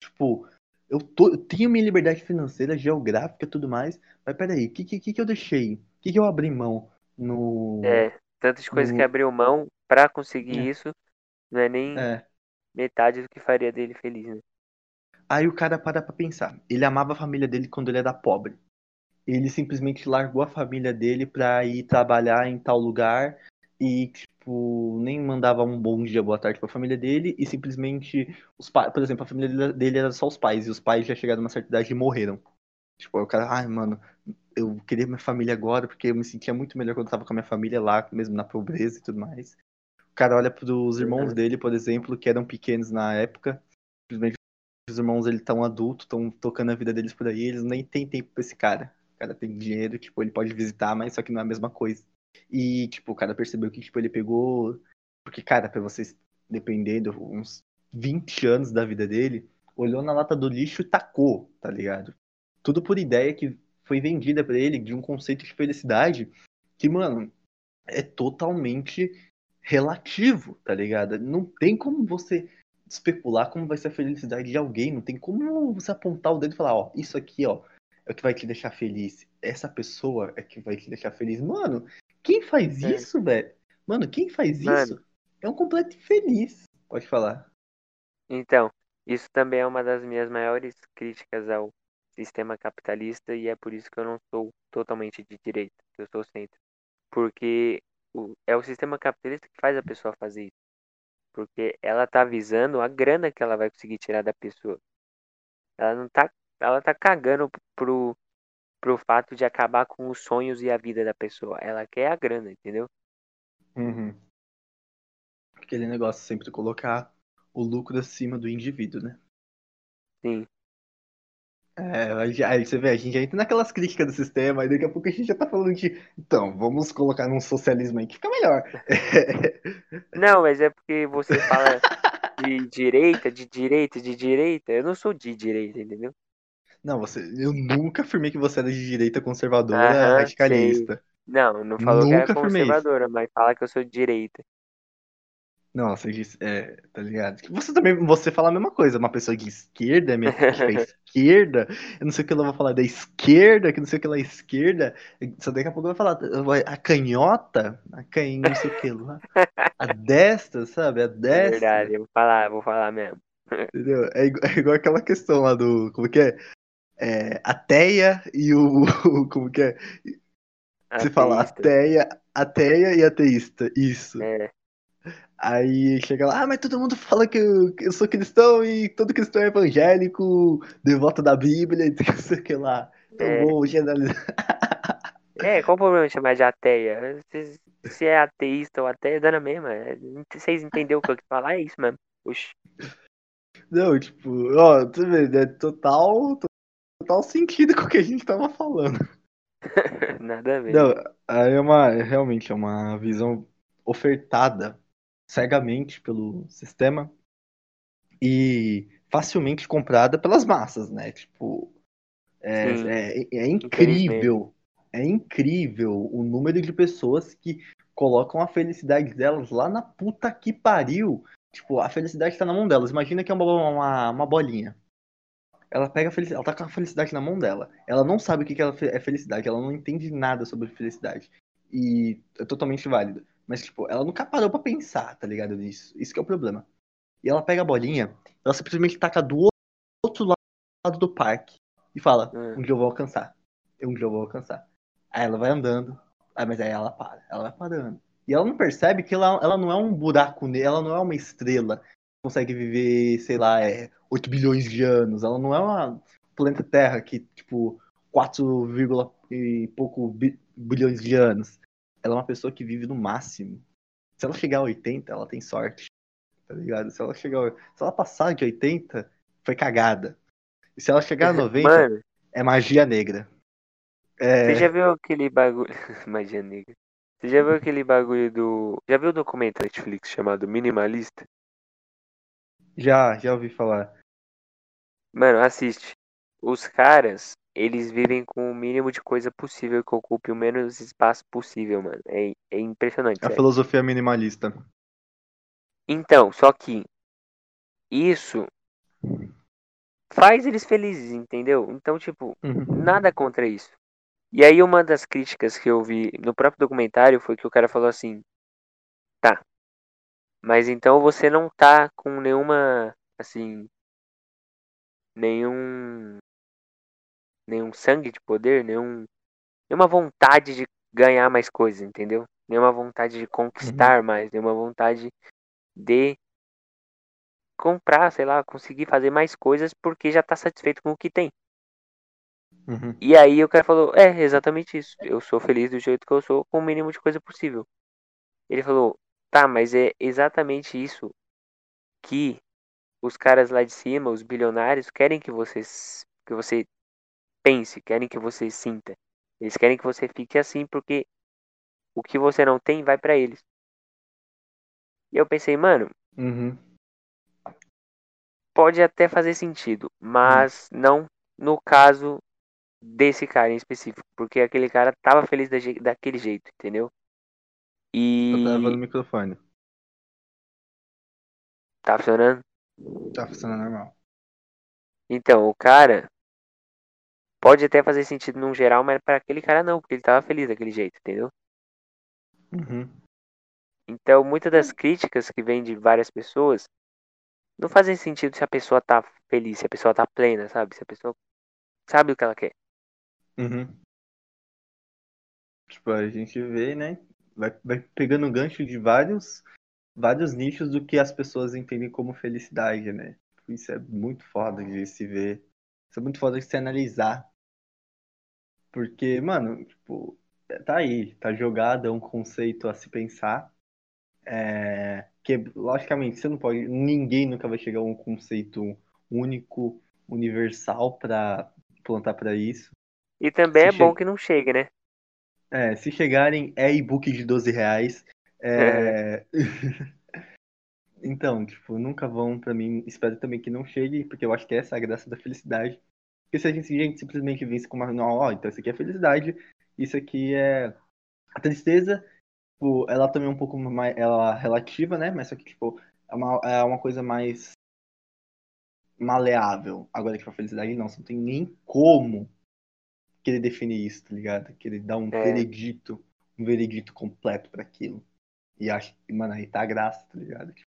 Tipo, eu, tô, eu tenho minha liberdade financeira, geográfica e tudo mais, mas peraí, o que, que, que eu deixei? O que, que eu abri mão no. É, tantas coisas no- que abriu mão pra conseguir É. isso, não é nem É. metade do que faria dele feliz, né? Aí o cara para pra pensar. Ele amava a família dele quando ele era pobre. Ele simplesmente largou a família dele pra ir trabalhar em tal lugar e, tipo, nem mandava um bom dia, boa tarde pra família dele e simplesmente os pais, por exemplo, a família dele- era só os pais e os pais já chegaram numa certa idade e morreram. Tipo, o cara, ai, mano, eu queria minha família agora porque eu me sentia muito melhor quando eu tava com a minha família lá, mesmo na pobreza e tudo mais. O cara olha pros irmãos dele, por exemplo, que eram pequenos na época, simplesmente os irmãos ele tão adultos, estão tocando a vida deles por aí, eles nem têm tempo pra esse cara. Cara tem dinheiro, tipo, ele pode visitar, mas só que não é a mesma coisa. E, tipo, o cara percebeu que, tipo, ele pegou. Porque, cara, pra vocês dependendo, uns 20 anos da vida dele, olhou na lata do lixo e tacou, tá ligado? Tudo por ideia que foi vendida pra ele de um conceito de felicidade que, mano, é totalmente relativo, tá ligado? Não tem como você especular como vai ser a felicidade de alguém, não tem como você apontar o dedo e falar, ó, isso aqui, ó, é o que vai te deixar feliz. Essa pessoa é que vai te deixar feliz. Mano, quem faz É. isso, velho? Mano, quem faz Mano. isso é um completo infeliz. Pode falar. Então, isso também é uma das minhas maiores críticas ao sistema capitalista e é por isso que eu não sou totalmente de direita, eu sou centro. Porque é o sistema capitalista que faz a pessoa fazer isso. Porque ela tá visando a grana que ela vai conseguir tirar da pessoa. Ela não tá, ela tá cagando pro, pro fato de acabar com os sonhos e a vida da pessoa. Ela quer a grana, entendeu? Uhum. Aquele negócio sempre colocar o lucro acima do indivíduo, né? Sim. É, aí, você vê, a gente já entra naquelas críticas do sistema, e daqui a pouco a gente já tá falando de. Então, vamos colocar num socialismo aí que fica melhor. Não, mas é porque você fala de direita, de direita, de direita. Eu não sou de direita, entendeu? Não, você, eu nunca afirmei que você era de direita conservadora, Aham, radicalista. Não, não falou que era Nunca afirmei isso. conservadora, mas fala que eu sou de direita. Não, você disse, é, tá ligado? Que Você também, você fala a mesma coisa, uma pessoa de esquerda, minha que da esquerda, eu não sei o que ela vai falar da esquerda, que não sei o que ela é esquerda, só daqui a pouco vai falar a canhota, a can, não sei o que lá, a destra, sabe? A É destra, verdade, eu vou falar, vou falar mesmo. entendeu? É igual, é igual aquela questão lá do, como que é? É, a teia e o, como que é? Você fala Ateísta. ateia, ateia e ateísta, isso. É, Aí chega lá, ah, mas todo mundo fala que eu, que eu sou cristão e todo cristão é evangélico, devoto da Bíblia, e não sei o que lá. Então É. vou generalizar. é, qual o problema de chamar de ateia? Se, se é ateísta ou ateia, dá na mesma. É, Vocês entenderam o que eu quis falar? É isso mesmo. Oxi. Não, tipo, ó, tu vê, é total, total sentido com o que a gente tava falando. Nada a ver. Não, aí é uma, realmente é uma visão ofertada cegamente pelo sistema e facilmente comprada pelas massas, né? Tipo, é, Sim. é, é incrível, é incrível o número de pessoas que colocam a felicidade delas lá na puta que pariu. Tipo, a felicidade tá na mão delas. Imagina que é uma, uma, uma bolinha. Ela pega a felicidade, ela tá com a felicidade na mão dela. Ela não sabe o que que ela é felicidade, ela não entende nada sobre felicidade. E é totalmente válido. Mas, tipo, ela nunca parou pra pensar, tá ligado? Nisso. Isso que é o problema. E ela pega a bolinha, ela simplesmente taca do outro lado do parque e fala: Hum. Um dia eu vou alcançar. Um dia eu vou alcançar. Aí ela vai andando, aí, mas aí ela para, ela vai parando. E ela não percebe que ela, ela não é um buraco negro, ela não é uma estrela consegue viver, sei lá, é, 8 bilhões de anos. Ela não é uma planeta Terra que, tipo, 4, vírgula e pouco bi- bilhões de anos. Ela é uma pessoa que vive no máximo. Se ela chegar a 80, ela tem sorte. Tá ligado? Se ela chegar. Se ela passar de 80, foi cagada. E se ela chegar a 90, Mano, é magia negra. É, você já viu aquele bagulho. Magia negra. Você já viu aquele bagulho do. Já viu o documentário Netflix chamado Minimalista? Já, já ouvi falar. Mano, assiste. Os caras, eles vivem com o mínimo de coisa possível que ocupe o menos espaço possível, mano. É, é impressionante. A sério. filosofia minimalista. Então, só que isso faz eles felizes, entendeu? Então, tipo, Uhum. nada contra isso. E aí uma das críticas que eu vi no próprio documentário foi que o cara falou assim: "Tá. Mas então você não tá com nenhuma assim nenhum nenhum sangue de poder, nenhum nenhuma vontade de ganhar mais coisas, entendeu? Nenhuma vontade de conquistar mais, nenhuma vontade de comprar, sei lá, conseguir fazer mais coisas porque já tá satisfeito com o que tem. Uhum. E aí o cara falou, é, exatamente isso. Eu sou feliz do jeito que eu sou, com o mínimo de coisa possível. Ele falou, tá, mas é exatamente isso que os caras lá de cima, os bilionários, querem que você, que você pense, querem que você sinta. Eles querem que você fique assim, porque o que você não tem vai pra eles. E eu pensei, mano, Uhum. pode até fazer sentido, mas não no caso desse cara em específico, porque aquele cara tava feliz da daquele jeito, entendeu? Eu tava no E microfone. tá funcionando? Tá funcionando normal. Então, o cara pode até fazer sentido num geral, mas para aquele cara não, porque ele tava feliz daquele jeito, entendeu? Uhum. Então, muitas das críticas que vêm de várias pessoas não fazem sentido se a pessoa tá feliz, se a pessoa tá plena, sabe? Se a pessoa sabe o que ela quer. Uhum. Tipo, a gente vê, né? Vai, vai pegando gancho de vários, vários nichos do que as pessoas entendem como felicidade, né? Isso é muito foda de se ver. Isso é muito foda de se analisar. Porque, mano, tipo, tá aí, tá jogado, é um conceito a se pensar. É, que, logicamente, você não pode. Ninguém nunca vai chegar a um conceito único, universal pra plantar pra isso. E também é bom que não chegue, né? É, se chegarem, é e-book de 12 reais. É... então, tipo, nunca vão pra mim. Espero também que não chegue, porque eu acho que essa é a graça da felicidade. Porque se a gente, gente simplesmente visse como, ó, então isso aqui é felicidade, isso aqui é a tristeza, tipo, ela também é um pouco mais, ela é relativa, né? Mas só que, tipo, é uma, é uma coisa mais maleável. Agora, tipo, a felicidade não, você não tem nem como querer definir isso, tá ligado? Querer dar um É. veredito, um veredito completo pra aquilo. E acho que, mano, aí tá a graça, tá ligado? Tipo,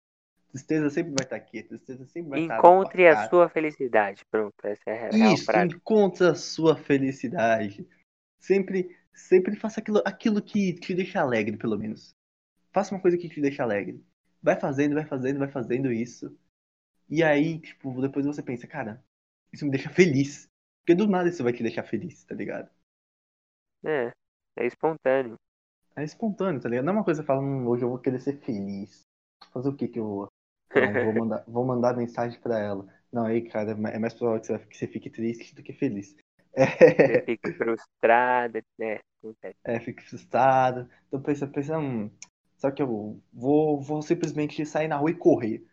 tristeza sempre vai estar aqui, tristeza sempre vai estar tua Encontre a cara. sua felicidade. Pronto, essa é a real Isso, frase. encontra a sua felicidade. Sempre, sempre faça aquilo, aquilo que te deixa alegre, pelo menos. Faça uma coisa que te deixa alegre. Vai fazendo, vai fazendo, vai fazendo isso. E aí, tipo, depois você pensa, cara, isso me deixa feliz. Porque do nada isso vai te deixar feliz, tá ligado? É, é espontâneo. É espontâneo, tá ligado? Não é uma coisa que você fala, hum, hoje eu vou querer ser feliz. Fazer o que que eu vou? Não, vou mandar, vou mandar mensagem pra ela. Não, aí, cara, é mais provável que você, que você fique triste do que feliz. Você É, fica frustrada, né? É fique frustrado. Então pensa, pensa, hum, só que eu vou, vou simplesmente sair na rua e correr.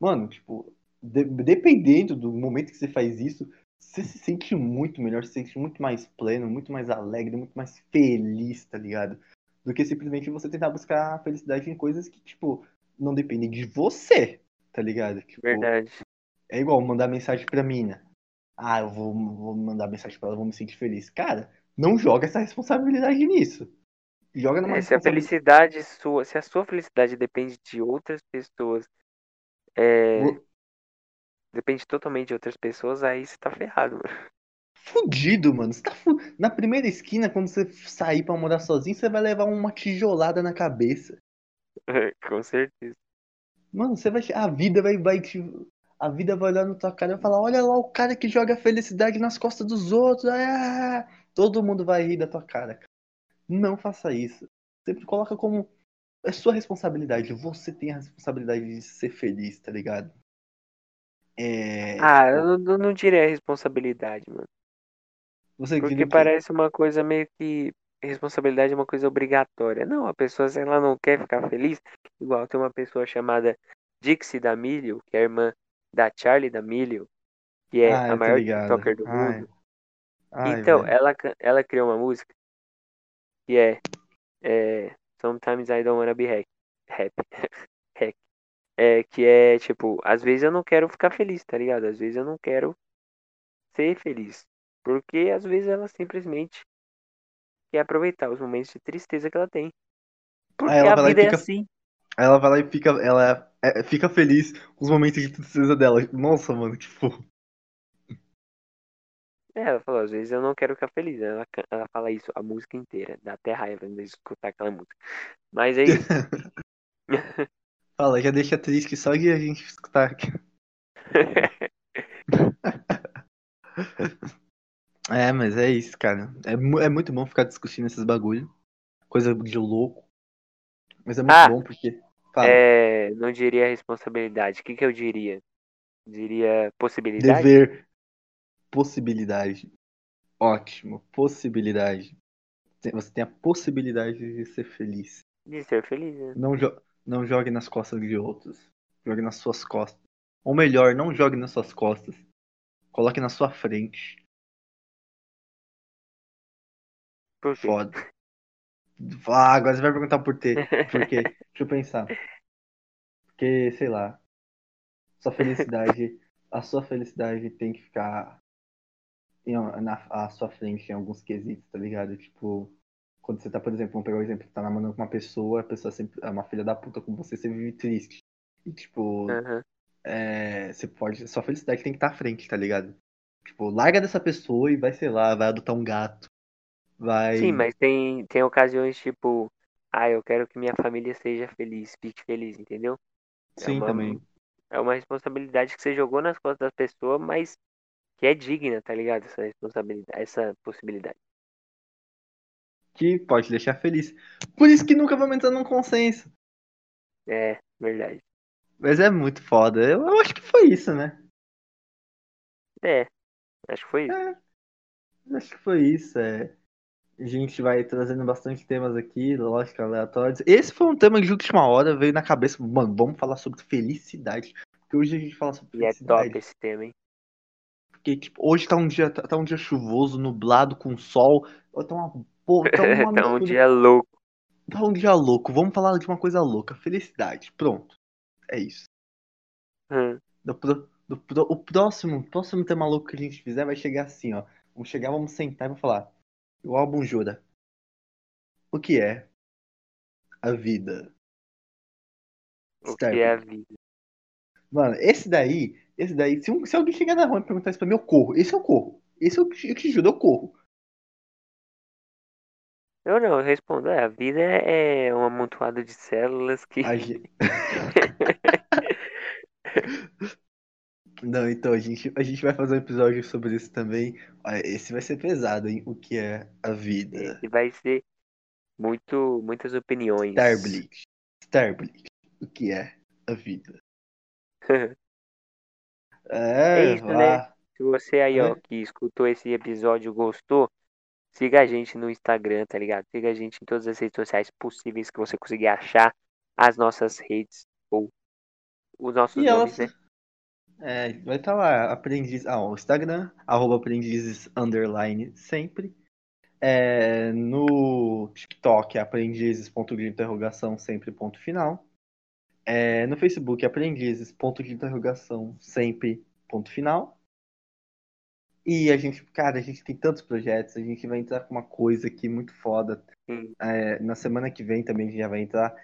Mano, tipo, de- dependendo do momento que você faz isso, você se sente muito melhor, se sente muito mais pleno, muito mais alegre, muito mais feliz, tá ligado? Do que simplesmente você tentar buscar a felicidade em coisas que, tipo, não dependem de você, tá ligado? Tipo, Verdade. é igual mandar mensagem pra mina. Ah, eu vou, vou mandar mensagem pra ela, vou me sentir feliz. Cara, não joga essa responsabilidade nisso. Joga numa É, se a felicidade sua, se a sua felicidade depende de outras pessoas, é, Vo- depende totalmente de outras pessoas, aí você tá ferrado, mano. Fudido, mano. Você tá fu- Na primeira esquina, quando você sair pra morar sozinho, você vai levar uma tijolada na cabeça. Com certeza. Mano, você vai. A vida vai, vai te. A vida vai olhar na tua cara e vai falar: olha lá o cara que joga felicidade nas costas dos outros. Ah! Todo mundo vai rir da tua cara. cara. Não faça isso. Sempre coloca como. É sua responsabilidade. Você tem a responsabilidade de ser feliz, tá ligado? É. Ah, tipo, eu não, não diria responsabilidade, mano. você Porque parece uma coisa meio que responsabilidade é uma coisa obrigatória. Não, a pessoa, se ela não quer ficar feliz, igual tem uma pessoa chamada Dixie D'Amelio, que é a irmã da Charlie D'Amelio, que é Ah, a maior. TikToker do Ai, mundo. ai, Então, velho. ela, ela criou uma música que é, é Sometimes I Don't Wanna Be happy. Hack. É, que é tipo, às vezes eu não quero ficar feliz, tá ligado? Às vezes eu não quero ser feliz. Porque às vezes ela simplesmente quer aproveitar os momentos de tristeza que ela tem. Porque ela a vida é fica assim. Aí ela vai lá e fica, ela é- fica feliz com os momentos de tristeza dela. Nossa, mano, que fofo. É, ela falou, às vezes eu não quero ficar feliz. Ela, ela fala isso a música inteira. Dá até raiva de escutar aquela música. Mas é isso. Fala, já deixa triste só de a gente escutar aqui. É, mas é isso, cara. É, é muito bom ficar discutindo esses bagulho. Coisa de louco. Mas é muito Ah, bom porque. Fala, é, não diria responsabilidade. O que, que eu diria? Diria possibilidade? dever, possibilidade. Ótimo, possibilidade. Você tem a possibilidade de ser feliz. De ser feliz, né? Não, jo não jogue nas costas de outros. Jogue nas suas costas. Ou melhor, não jogue nas suas costas. Coloque na sua frente. Por quê? Foda. Ah, agora você vai perguntar por quê. Por quê? Deixa eu pensar. Porque, sei lá. Sua felicidade. a sua felicidade tem que ficar na à sua frente em alguns quesitos, tá ligado? Tipo, quando você tá, por exemplo, vamos pegar o exemplo, tá namorando com uma pessoa, a pessoa sempre é uma filha da puta com você, você vive triste. E, tipo, Aham. é, você pode. Sua felicidade tem que estar à frente, tá ligado? Tipo, larga dessa pessoa e vai, sei lá, vai adotar um gato. Vai. Sim, mas tem, tem ocasiões tipo, ah, eu quero que minha família seja feliz, fique feliz, entendeu? Sim, uma- também. É uma responsabilidade que você jogou nas costas das pessoas, mas que é digna, tá ligado? Essa responsabilidade, essa possibilidade. Que pode deixar feliz. Por isso que nunca vamos entrar num consenso. É, verdade. Mas é muito foda. Eu, eu acho que foi isso, né? É, acho que foi isso. É, acho que foi isso. É. A gente vai trazendo bastante temas aqui, lógico, aleatórios. Esse foi um tema de última hora veio na cabeça. Mano, vamos falar sobre felicidade. Porque hoje a gente fala sobre E é felicidade. top esse tema, hein? Porque, tipo, hoje tá um dia, tá, tá um dia chuvoso, nublado, com sol. Tá uma, pô, tá uma tá um dia louco. Tá um dia louco. Vamos falar de uma coisa louca. Felicidade. Pronto. É isso. Hum, Do do pro- o próximo, próximo tema louco que a gente fizer vai chegar assim, ó. Vamos chegar, vamos sentar e vamos falar. O álbum jura. O que é a vida? o que é a vida? Mano, esse daí, esse daí, se, um- se alguém chegar na rua e perguntar isso pra mim, eu corro. Esse eu corro. Esse eu, eu te juro, eu corro. Eu não, eu respondo, é, a vida é um amontoado de células que. A ge- Não, então a gente, a gente vai fazer um episódio sobre isso também. Esse vai ser pesado, hein? O que é a vida? Esse vai ser muito, muitas opiniões. Starbleach. Starbleach. O que é a vida? É, É isso, né? vá. Se você aí, ó, É. que escutou esse episódio gostou, siga a gente no Instagram, tá ligado? Siga a gente em todas as redes sociais possíveis que você conseguir achar as nossas redes ou os nossos E nomes, elas. né? É, vai estar lá, aprendiz. Ah, o Instagram, arroba aprendizes underline sempre. É, no TikTok, aprendizes, ponto de interrogação, sempre ponto final. É, no Facebook, aprendizes, ponto de interrogação, sempre ponto final. E a gente, cara, a gente tem tantos projetos, a gente vai entrar com uma coisa aqui muito foda. Sim. É, na semana que vem também a gente já vai entrar.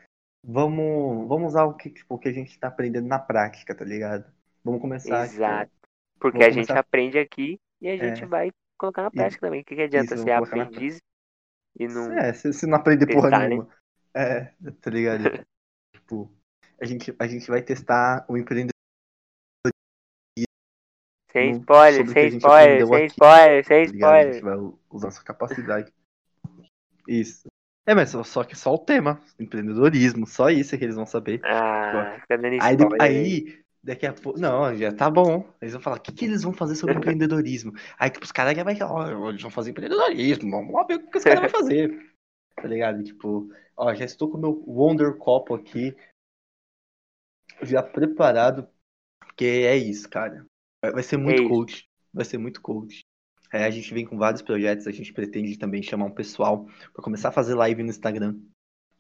Vamos, vamos usar o que, tipo, que a gente tá aprendendo na prática, tá ligado? Vamos começar. tipo, Exato. Porque vamos a gente começar- aprende aqui e a gente É. vai colocar na E- prática também. O que, que adianta isso, ser aprendiz e não. É, se, se não aprender porra né? nenhuma. É, tá ligado? tipo, a gente, a gente vai testar o empreendedorismo, Sem spoiler, sem spoiler, sem aqui, spoiler, sem tá ligado? A gente spoiler. vai usar essa capacidade. Isso. É, mas só, só que só o tema, empreendedorismo, só isso é que eles vão saber. Ah, dando Aí, spoiler. aí, daqui a pouco. Não, já tá bom. Eles vão falar, o que, que eles vão fazer sobre empreendedorismo? Aí, tipo, os caras já vai ó, eles vão fazer empreendedorismo, vamos lá ver o que os caras vão fazer. Tá ligado? Tipo, ó, já estou com o meu Wonder Copo aqui, já preparado, porque é isso, cara. Vai, ser muito isso. coach. Vai ser muito coach. É, a gente vem com vários projetos, a gente pretende também chamar um pessoal pra começar a fazer live no Instagram.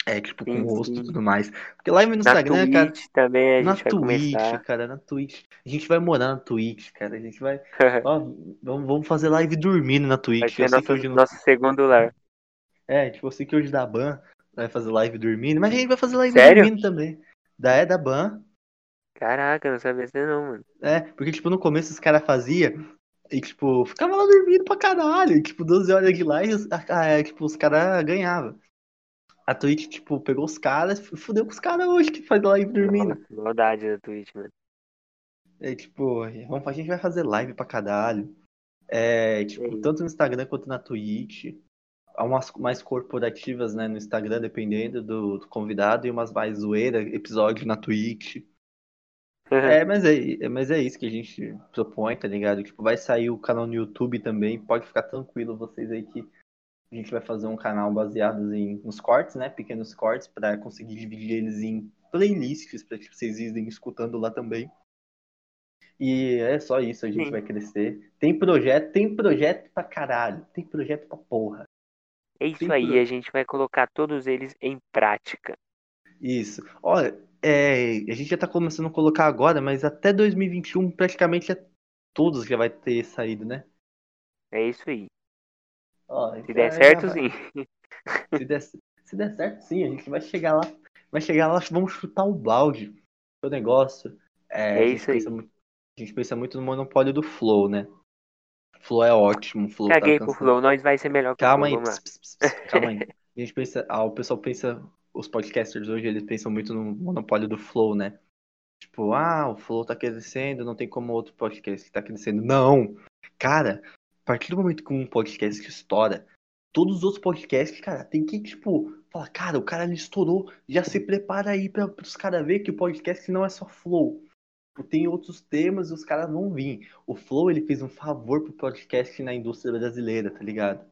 É, tipo, com Sim, rosto e tudo mais. Porque live no Na Instagram, cara. Twitch também a Na gente vai Twitch, começar. cara, na Twitch. A gente vai morar na Twitch, cara. A gente vai. Ó, vamos, vamos fazer live dormindo na Twitch. Vai ser nosso, não. nosso segundo lar. É, tipo, eu sei que hoje da Ban vai fazer live dormindo, mas a gente vai fazer live Sério? dormindo também. Da é da Ban. Caraca, não sabia disso não, mano. É, porque, tipo, no começo os caras faziam e, tipo, ficava lá dormindo pra caralho. E, tipo, 12 horas de live, os- ah, é, tipo, os caras ganhavam. A Twitch, tipo, pegou os caras e fudeu com os caras hoje que faz live dormindo. Nossa, maldade da Twitch, mano. É, tipo, vamos, a gente vai fazer live pra caralho. É, tipo, tanto no Instagram quanto na Twitch. Há umas mais corporativas, né, no Instagram, dependendo do, do convidado, e umas mais zoeira, episódio na Twitch. É, mas é, é- mas é isso que a gente propõe, tá ligado? Tipo, vai sair o canal no YouTube também, pode ficar tranquilo vocês aí que a gente vai fazer um canal baseado em nos cortes, né? Pequenos cortes, pra conseguir dividir eles em playlists, pra que vocês irem escutando lá também. E é só isso, a gente Sim. vai crescer. Tem projeto, tem projeto pra caralho, tem projeto pra porra. É isso Tem aí, pro- a gente vai colocar todos eles em prática. Isso. Olha, é, a gente já tá começando a colocar agora, mas até 2021 praticamente já todos já vai ter saído, né? É isso aí. Ó, Se já- der já certo, vai- sim. Se der, se der certo, sim, a gente vai chegar lá. Vai chegar lá, vamos chutar o balde. O negócio. É, É isso aí. muito, a gente pensa muito no monopólio do Flow, né? Flow é ótimo, Flow tá Caguei pro alcançando- Flow, nós vai ser melhor que Calma o aí, Flow, ps, calma aí. A gente pensa, ah, o pessoal pensa, os podcasters hoje, eles pensam muito no monopólio do Flow, né? Tipo, ah, o Flow tá crescendo, não tem como outro podcast que tá crescendo. Não! Cara, a partir do momento que um podcast estoura, todos os outros podcasts, cara, tem que, tipo, falar, cara, o cara ele estourou, já se prepara aí pra, pros caras ver que o podcast não é só Flow. Tipo, Tem outros temas e os caras vão vir. O Flow, ele fez um favor pro podcast na indústria brasileira, tá ligado?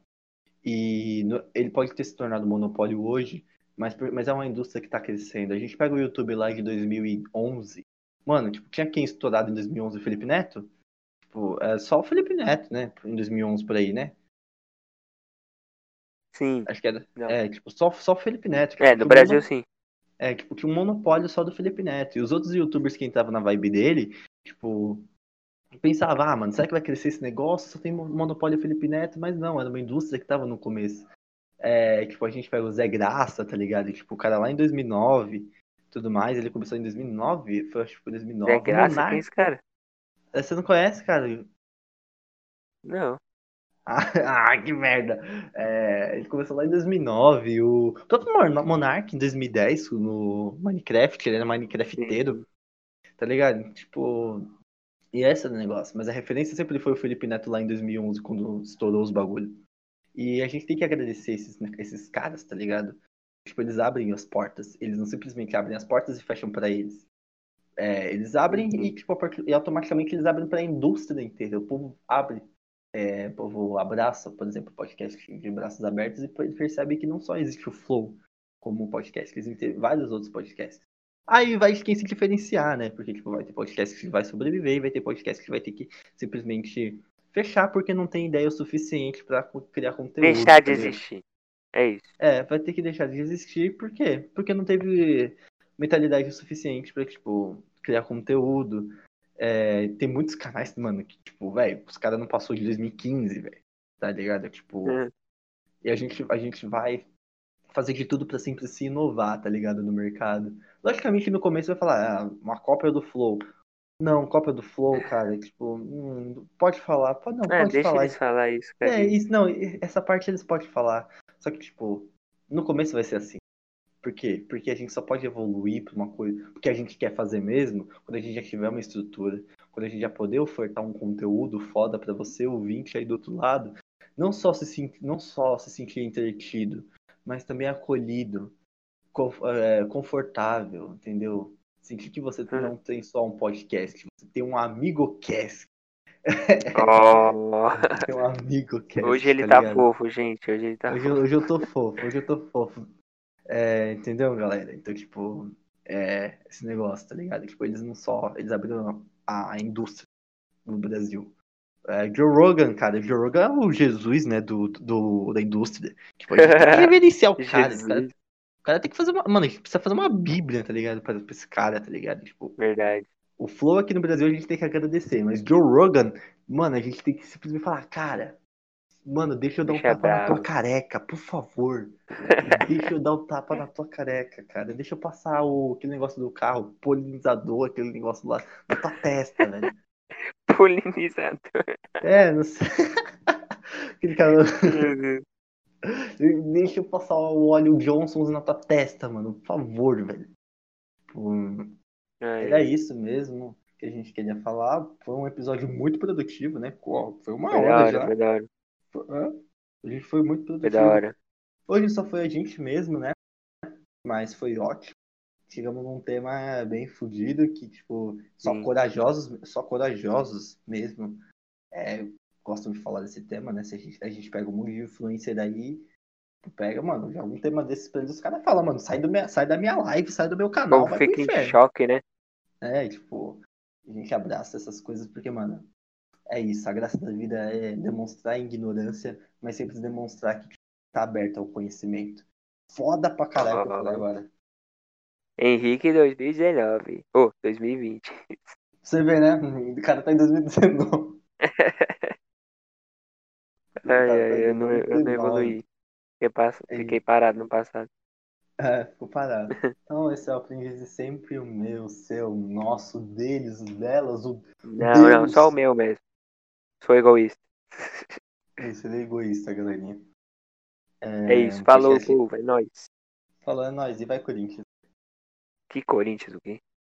E ele pode ter se tornado monopólio hoje, mas, mas é uma indústria que tá crescendo. A gente pega o YouTube lá de 2011. Mano, tipo, tinha quem estourado em 2011? O Felipe Neto? Tipo, é só o Felipe Neto, né? Em 2011 por aí, né? Sim. Acho que era. Não. É, tipo, só, só o Felipe Neto. É, Tipo, no que o Brasil mono- sim. É, tipo, que um monopólio só do Felipe Neto. E os outros youtubers que entravam na vibe dele, tipo, pensava, ah, mano, será que vai crescer esse negócio? Só tem mo- monopólio Felipe Neto, mas não, era uma indústria que tava no começo. É, tipo, a gente pega o Zé Graça, tá ligado? Tipo, o cara lá em 2009, tudo mais, ele começou em 2009, foi acho que foi 2009. É graça, quem é esse cara? É, Você não conhece, cara? Não. Ah, que merda. É, ele começou lá em 2009. O próprio Mon- Monark em 2010 no Minecraft, ele era Minecrafteiro, tá ligado? Tipo, e esse é o negócio. Mas a referência sempre foi o Felipe Neto lá em 2011, quando estourou os bagulho. E a gente tem que agradecer esses, esses caras, tá ligado? Tipo, eles abrem as portas. Eles não simplesmente abrem as portas e fecham pra eles. É, eles abrem Uhum. e, tipo, a e automaticamente eles abrem pra indústria inteira. O povo abre é, o povo abraça, por exemplo, o podcast de braços abertos e percebe que não só existe o Flow como podcast, que existem vários outros podcasts. Aí vai quem se diferenciar, né? Porque tipo, vai ter podcast que vai sobreviver e vai ter podcast que vai ter que simplesmente fechar porque não tem ideia o suficiente pra co- criar conteúdo. Deixar de existir. É isso. É, vai ter que deixar de existir, por quê? Porque não teve mentalidade o suficiente pra, tipo, criar conteúdo. É, tem muitos canais, mano, que, tipo, velho, os caras não passou de 2015, velho. Tá ligado? Tipo, Uhum. e a gente, a gente vai fazer de tudo pra sempre se inovar, tá ligado? No mercado. Logicamente, no começo vai falar, ah, uma cópia do Flow. Não, cópia do Flow, cara, tipo, hum, pode falar, pode, não, Ah, pode deixa falar. eles falar isso, cara. É, isso, não, essa parte eles podem falar. Só que, tipo, no começo vai ser assim. Por quê? Porque a gente só pode evoluir pra uma coisa, porque a gente quer fazer mesmo, quando a gente já tiver uma estrutura, quando a gente já poder ofertar um conteúdo foda pra você, ouvinte aí do outro lado, não só se, sen- não só se sentir entretido, mas também acolhido, é, confortável, entendeu? Sentir que você Uhum. não tem só um podcast, você tem um amigo cast, Ó, tem um amigo cast. Hoje ele tá ligado? fofo, gente. Hoje ele tá Hoje, fofo. eu- hoje eu tô fofo, hoje eu tô fofo. É, entendeu, galera? Então, tipo, é esse negócio, tá ligado? Tipo, eles não só. Eles abriram a, a indústria no Brasil. É, Joe Rogan, cara, Joe Rogan é o Jesus, né, do, do, da indústria. Tipo, que reverenciar o cara. esse cara. O cara tem que fazer uma. Mano, a gente precisa fazer uma bíblia, tá ligado? Pra, pra esse cara, tá ligado? Tipo, Verdade. o Flow aqui no Brasil a gente tem que agradecer, mas Joe Rogan, mano, a gente tem que simplesmente falar, cara, mano, deixa eu dar um Deixa tapa na tua bravo. careca, por favor. Deixa eu dar um tapa na tua careca, cara. Deixa eu passar o, aquele negócio do carro, polinizador, aquele negócio lá na tua testa, velho. Polinizador. É, não sei. Aquele cara. Deixa eu passar o óleo Johnson na tua testa, mano. Por favor, velho. Ai, Era isso mesmo que a gente queria falar. Foi um episódio muito produtivo, né? Foi uma Foi hora hora, já. foi da hora. É. A gente foi muito Foi produtivo. da hora. Hoje só foi a gente mesmo, né? Mas foi ótimo. Chegamos num tema bem fodido que, tipo, só Sim. corajosos, só corajosos mesmo é, gostam de falar desse tema, né? Se a gente, a gente pega um monte de influencer aí, pega, mano, já um tema desses pra eles, os caras falam, mano, sai, do minha, sai da minha live, sai do meu canal, pro fica em choque, né? É, tipo, a gente abraça essas coisas porque, mano, é isso. A graça da vida é demonstrar ignorância, mas sempre demonstrar que tá aberto ao conhecimento. Foda pra caralho que eu falei agora. Henrique 2019. Ô, oh, 2020. Você vê, né? O cara tá em 2019. ai, tá ai, eu não, eu não evoluí. Fiquei, fiquei parado no passado. É, ficou parado. Então esse é o aprendiz de sempre o meu, o seu, o nosso, deles, delas, o. Não, Deus. não, só o meu mesmo. Sou egoísta. Isso, ele é egoísta, galerinha. É, é isso, falou, povo, é nóis. Falou, é nóis, e vai Corinthians. Que Corinthians, o quê?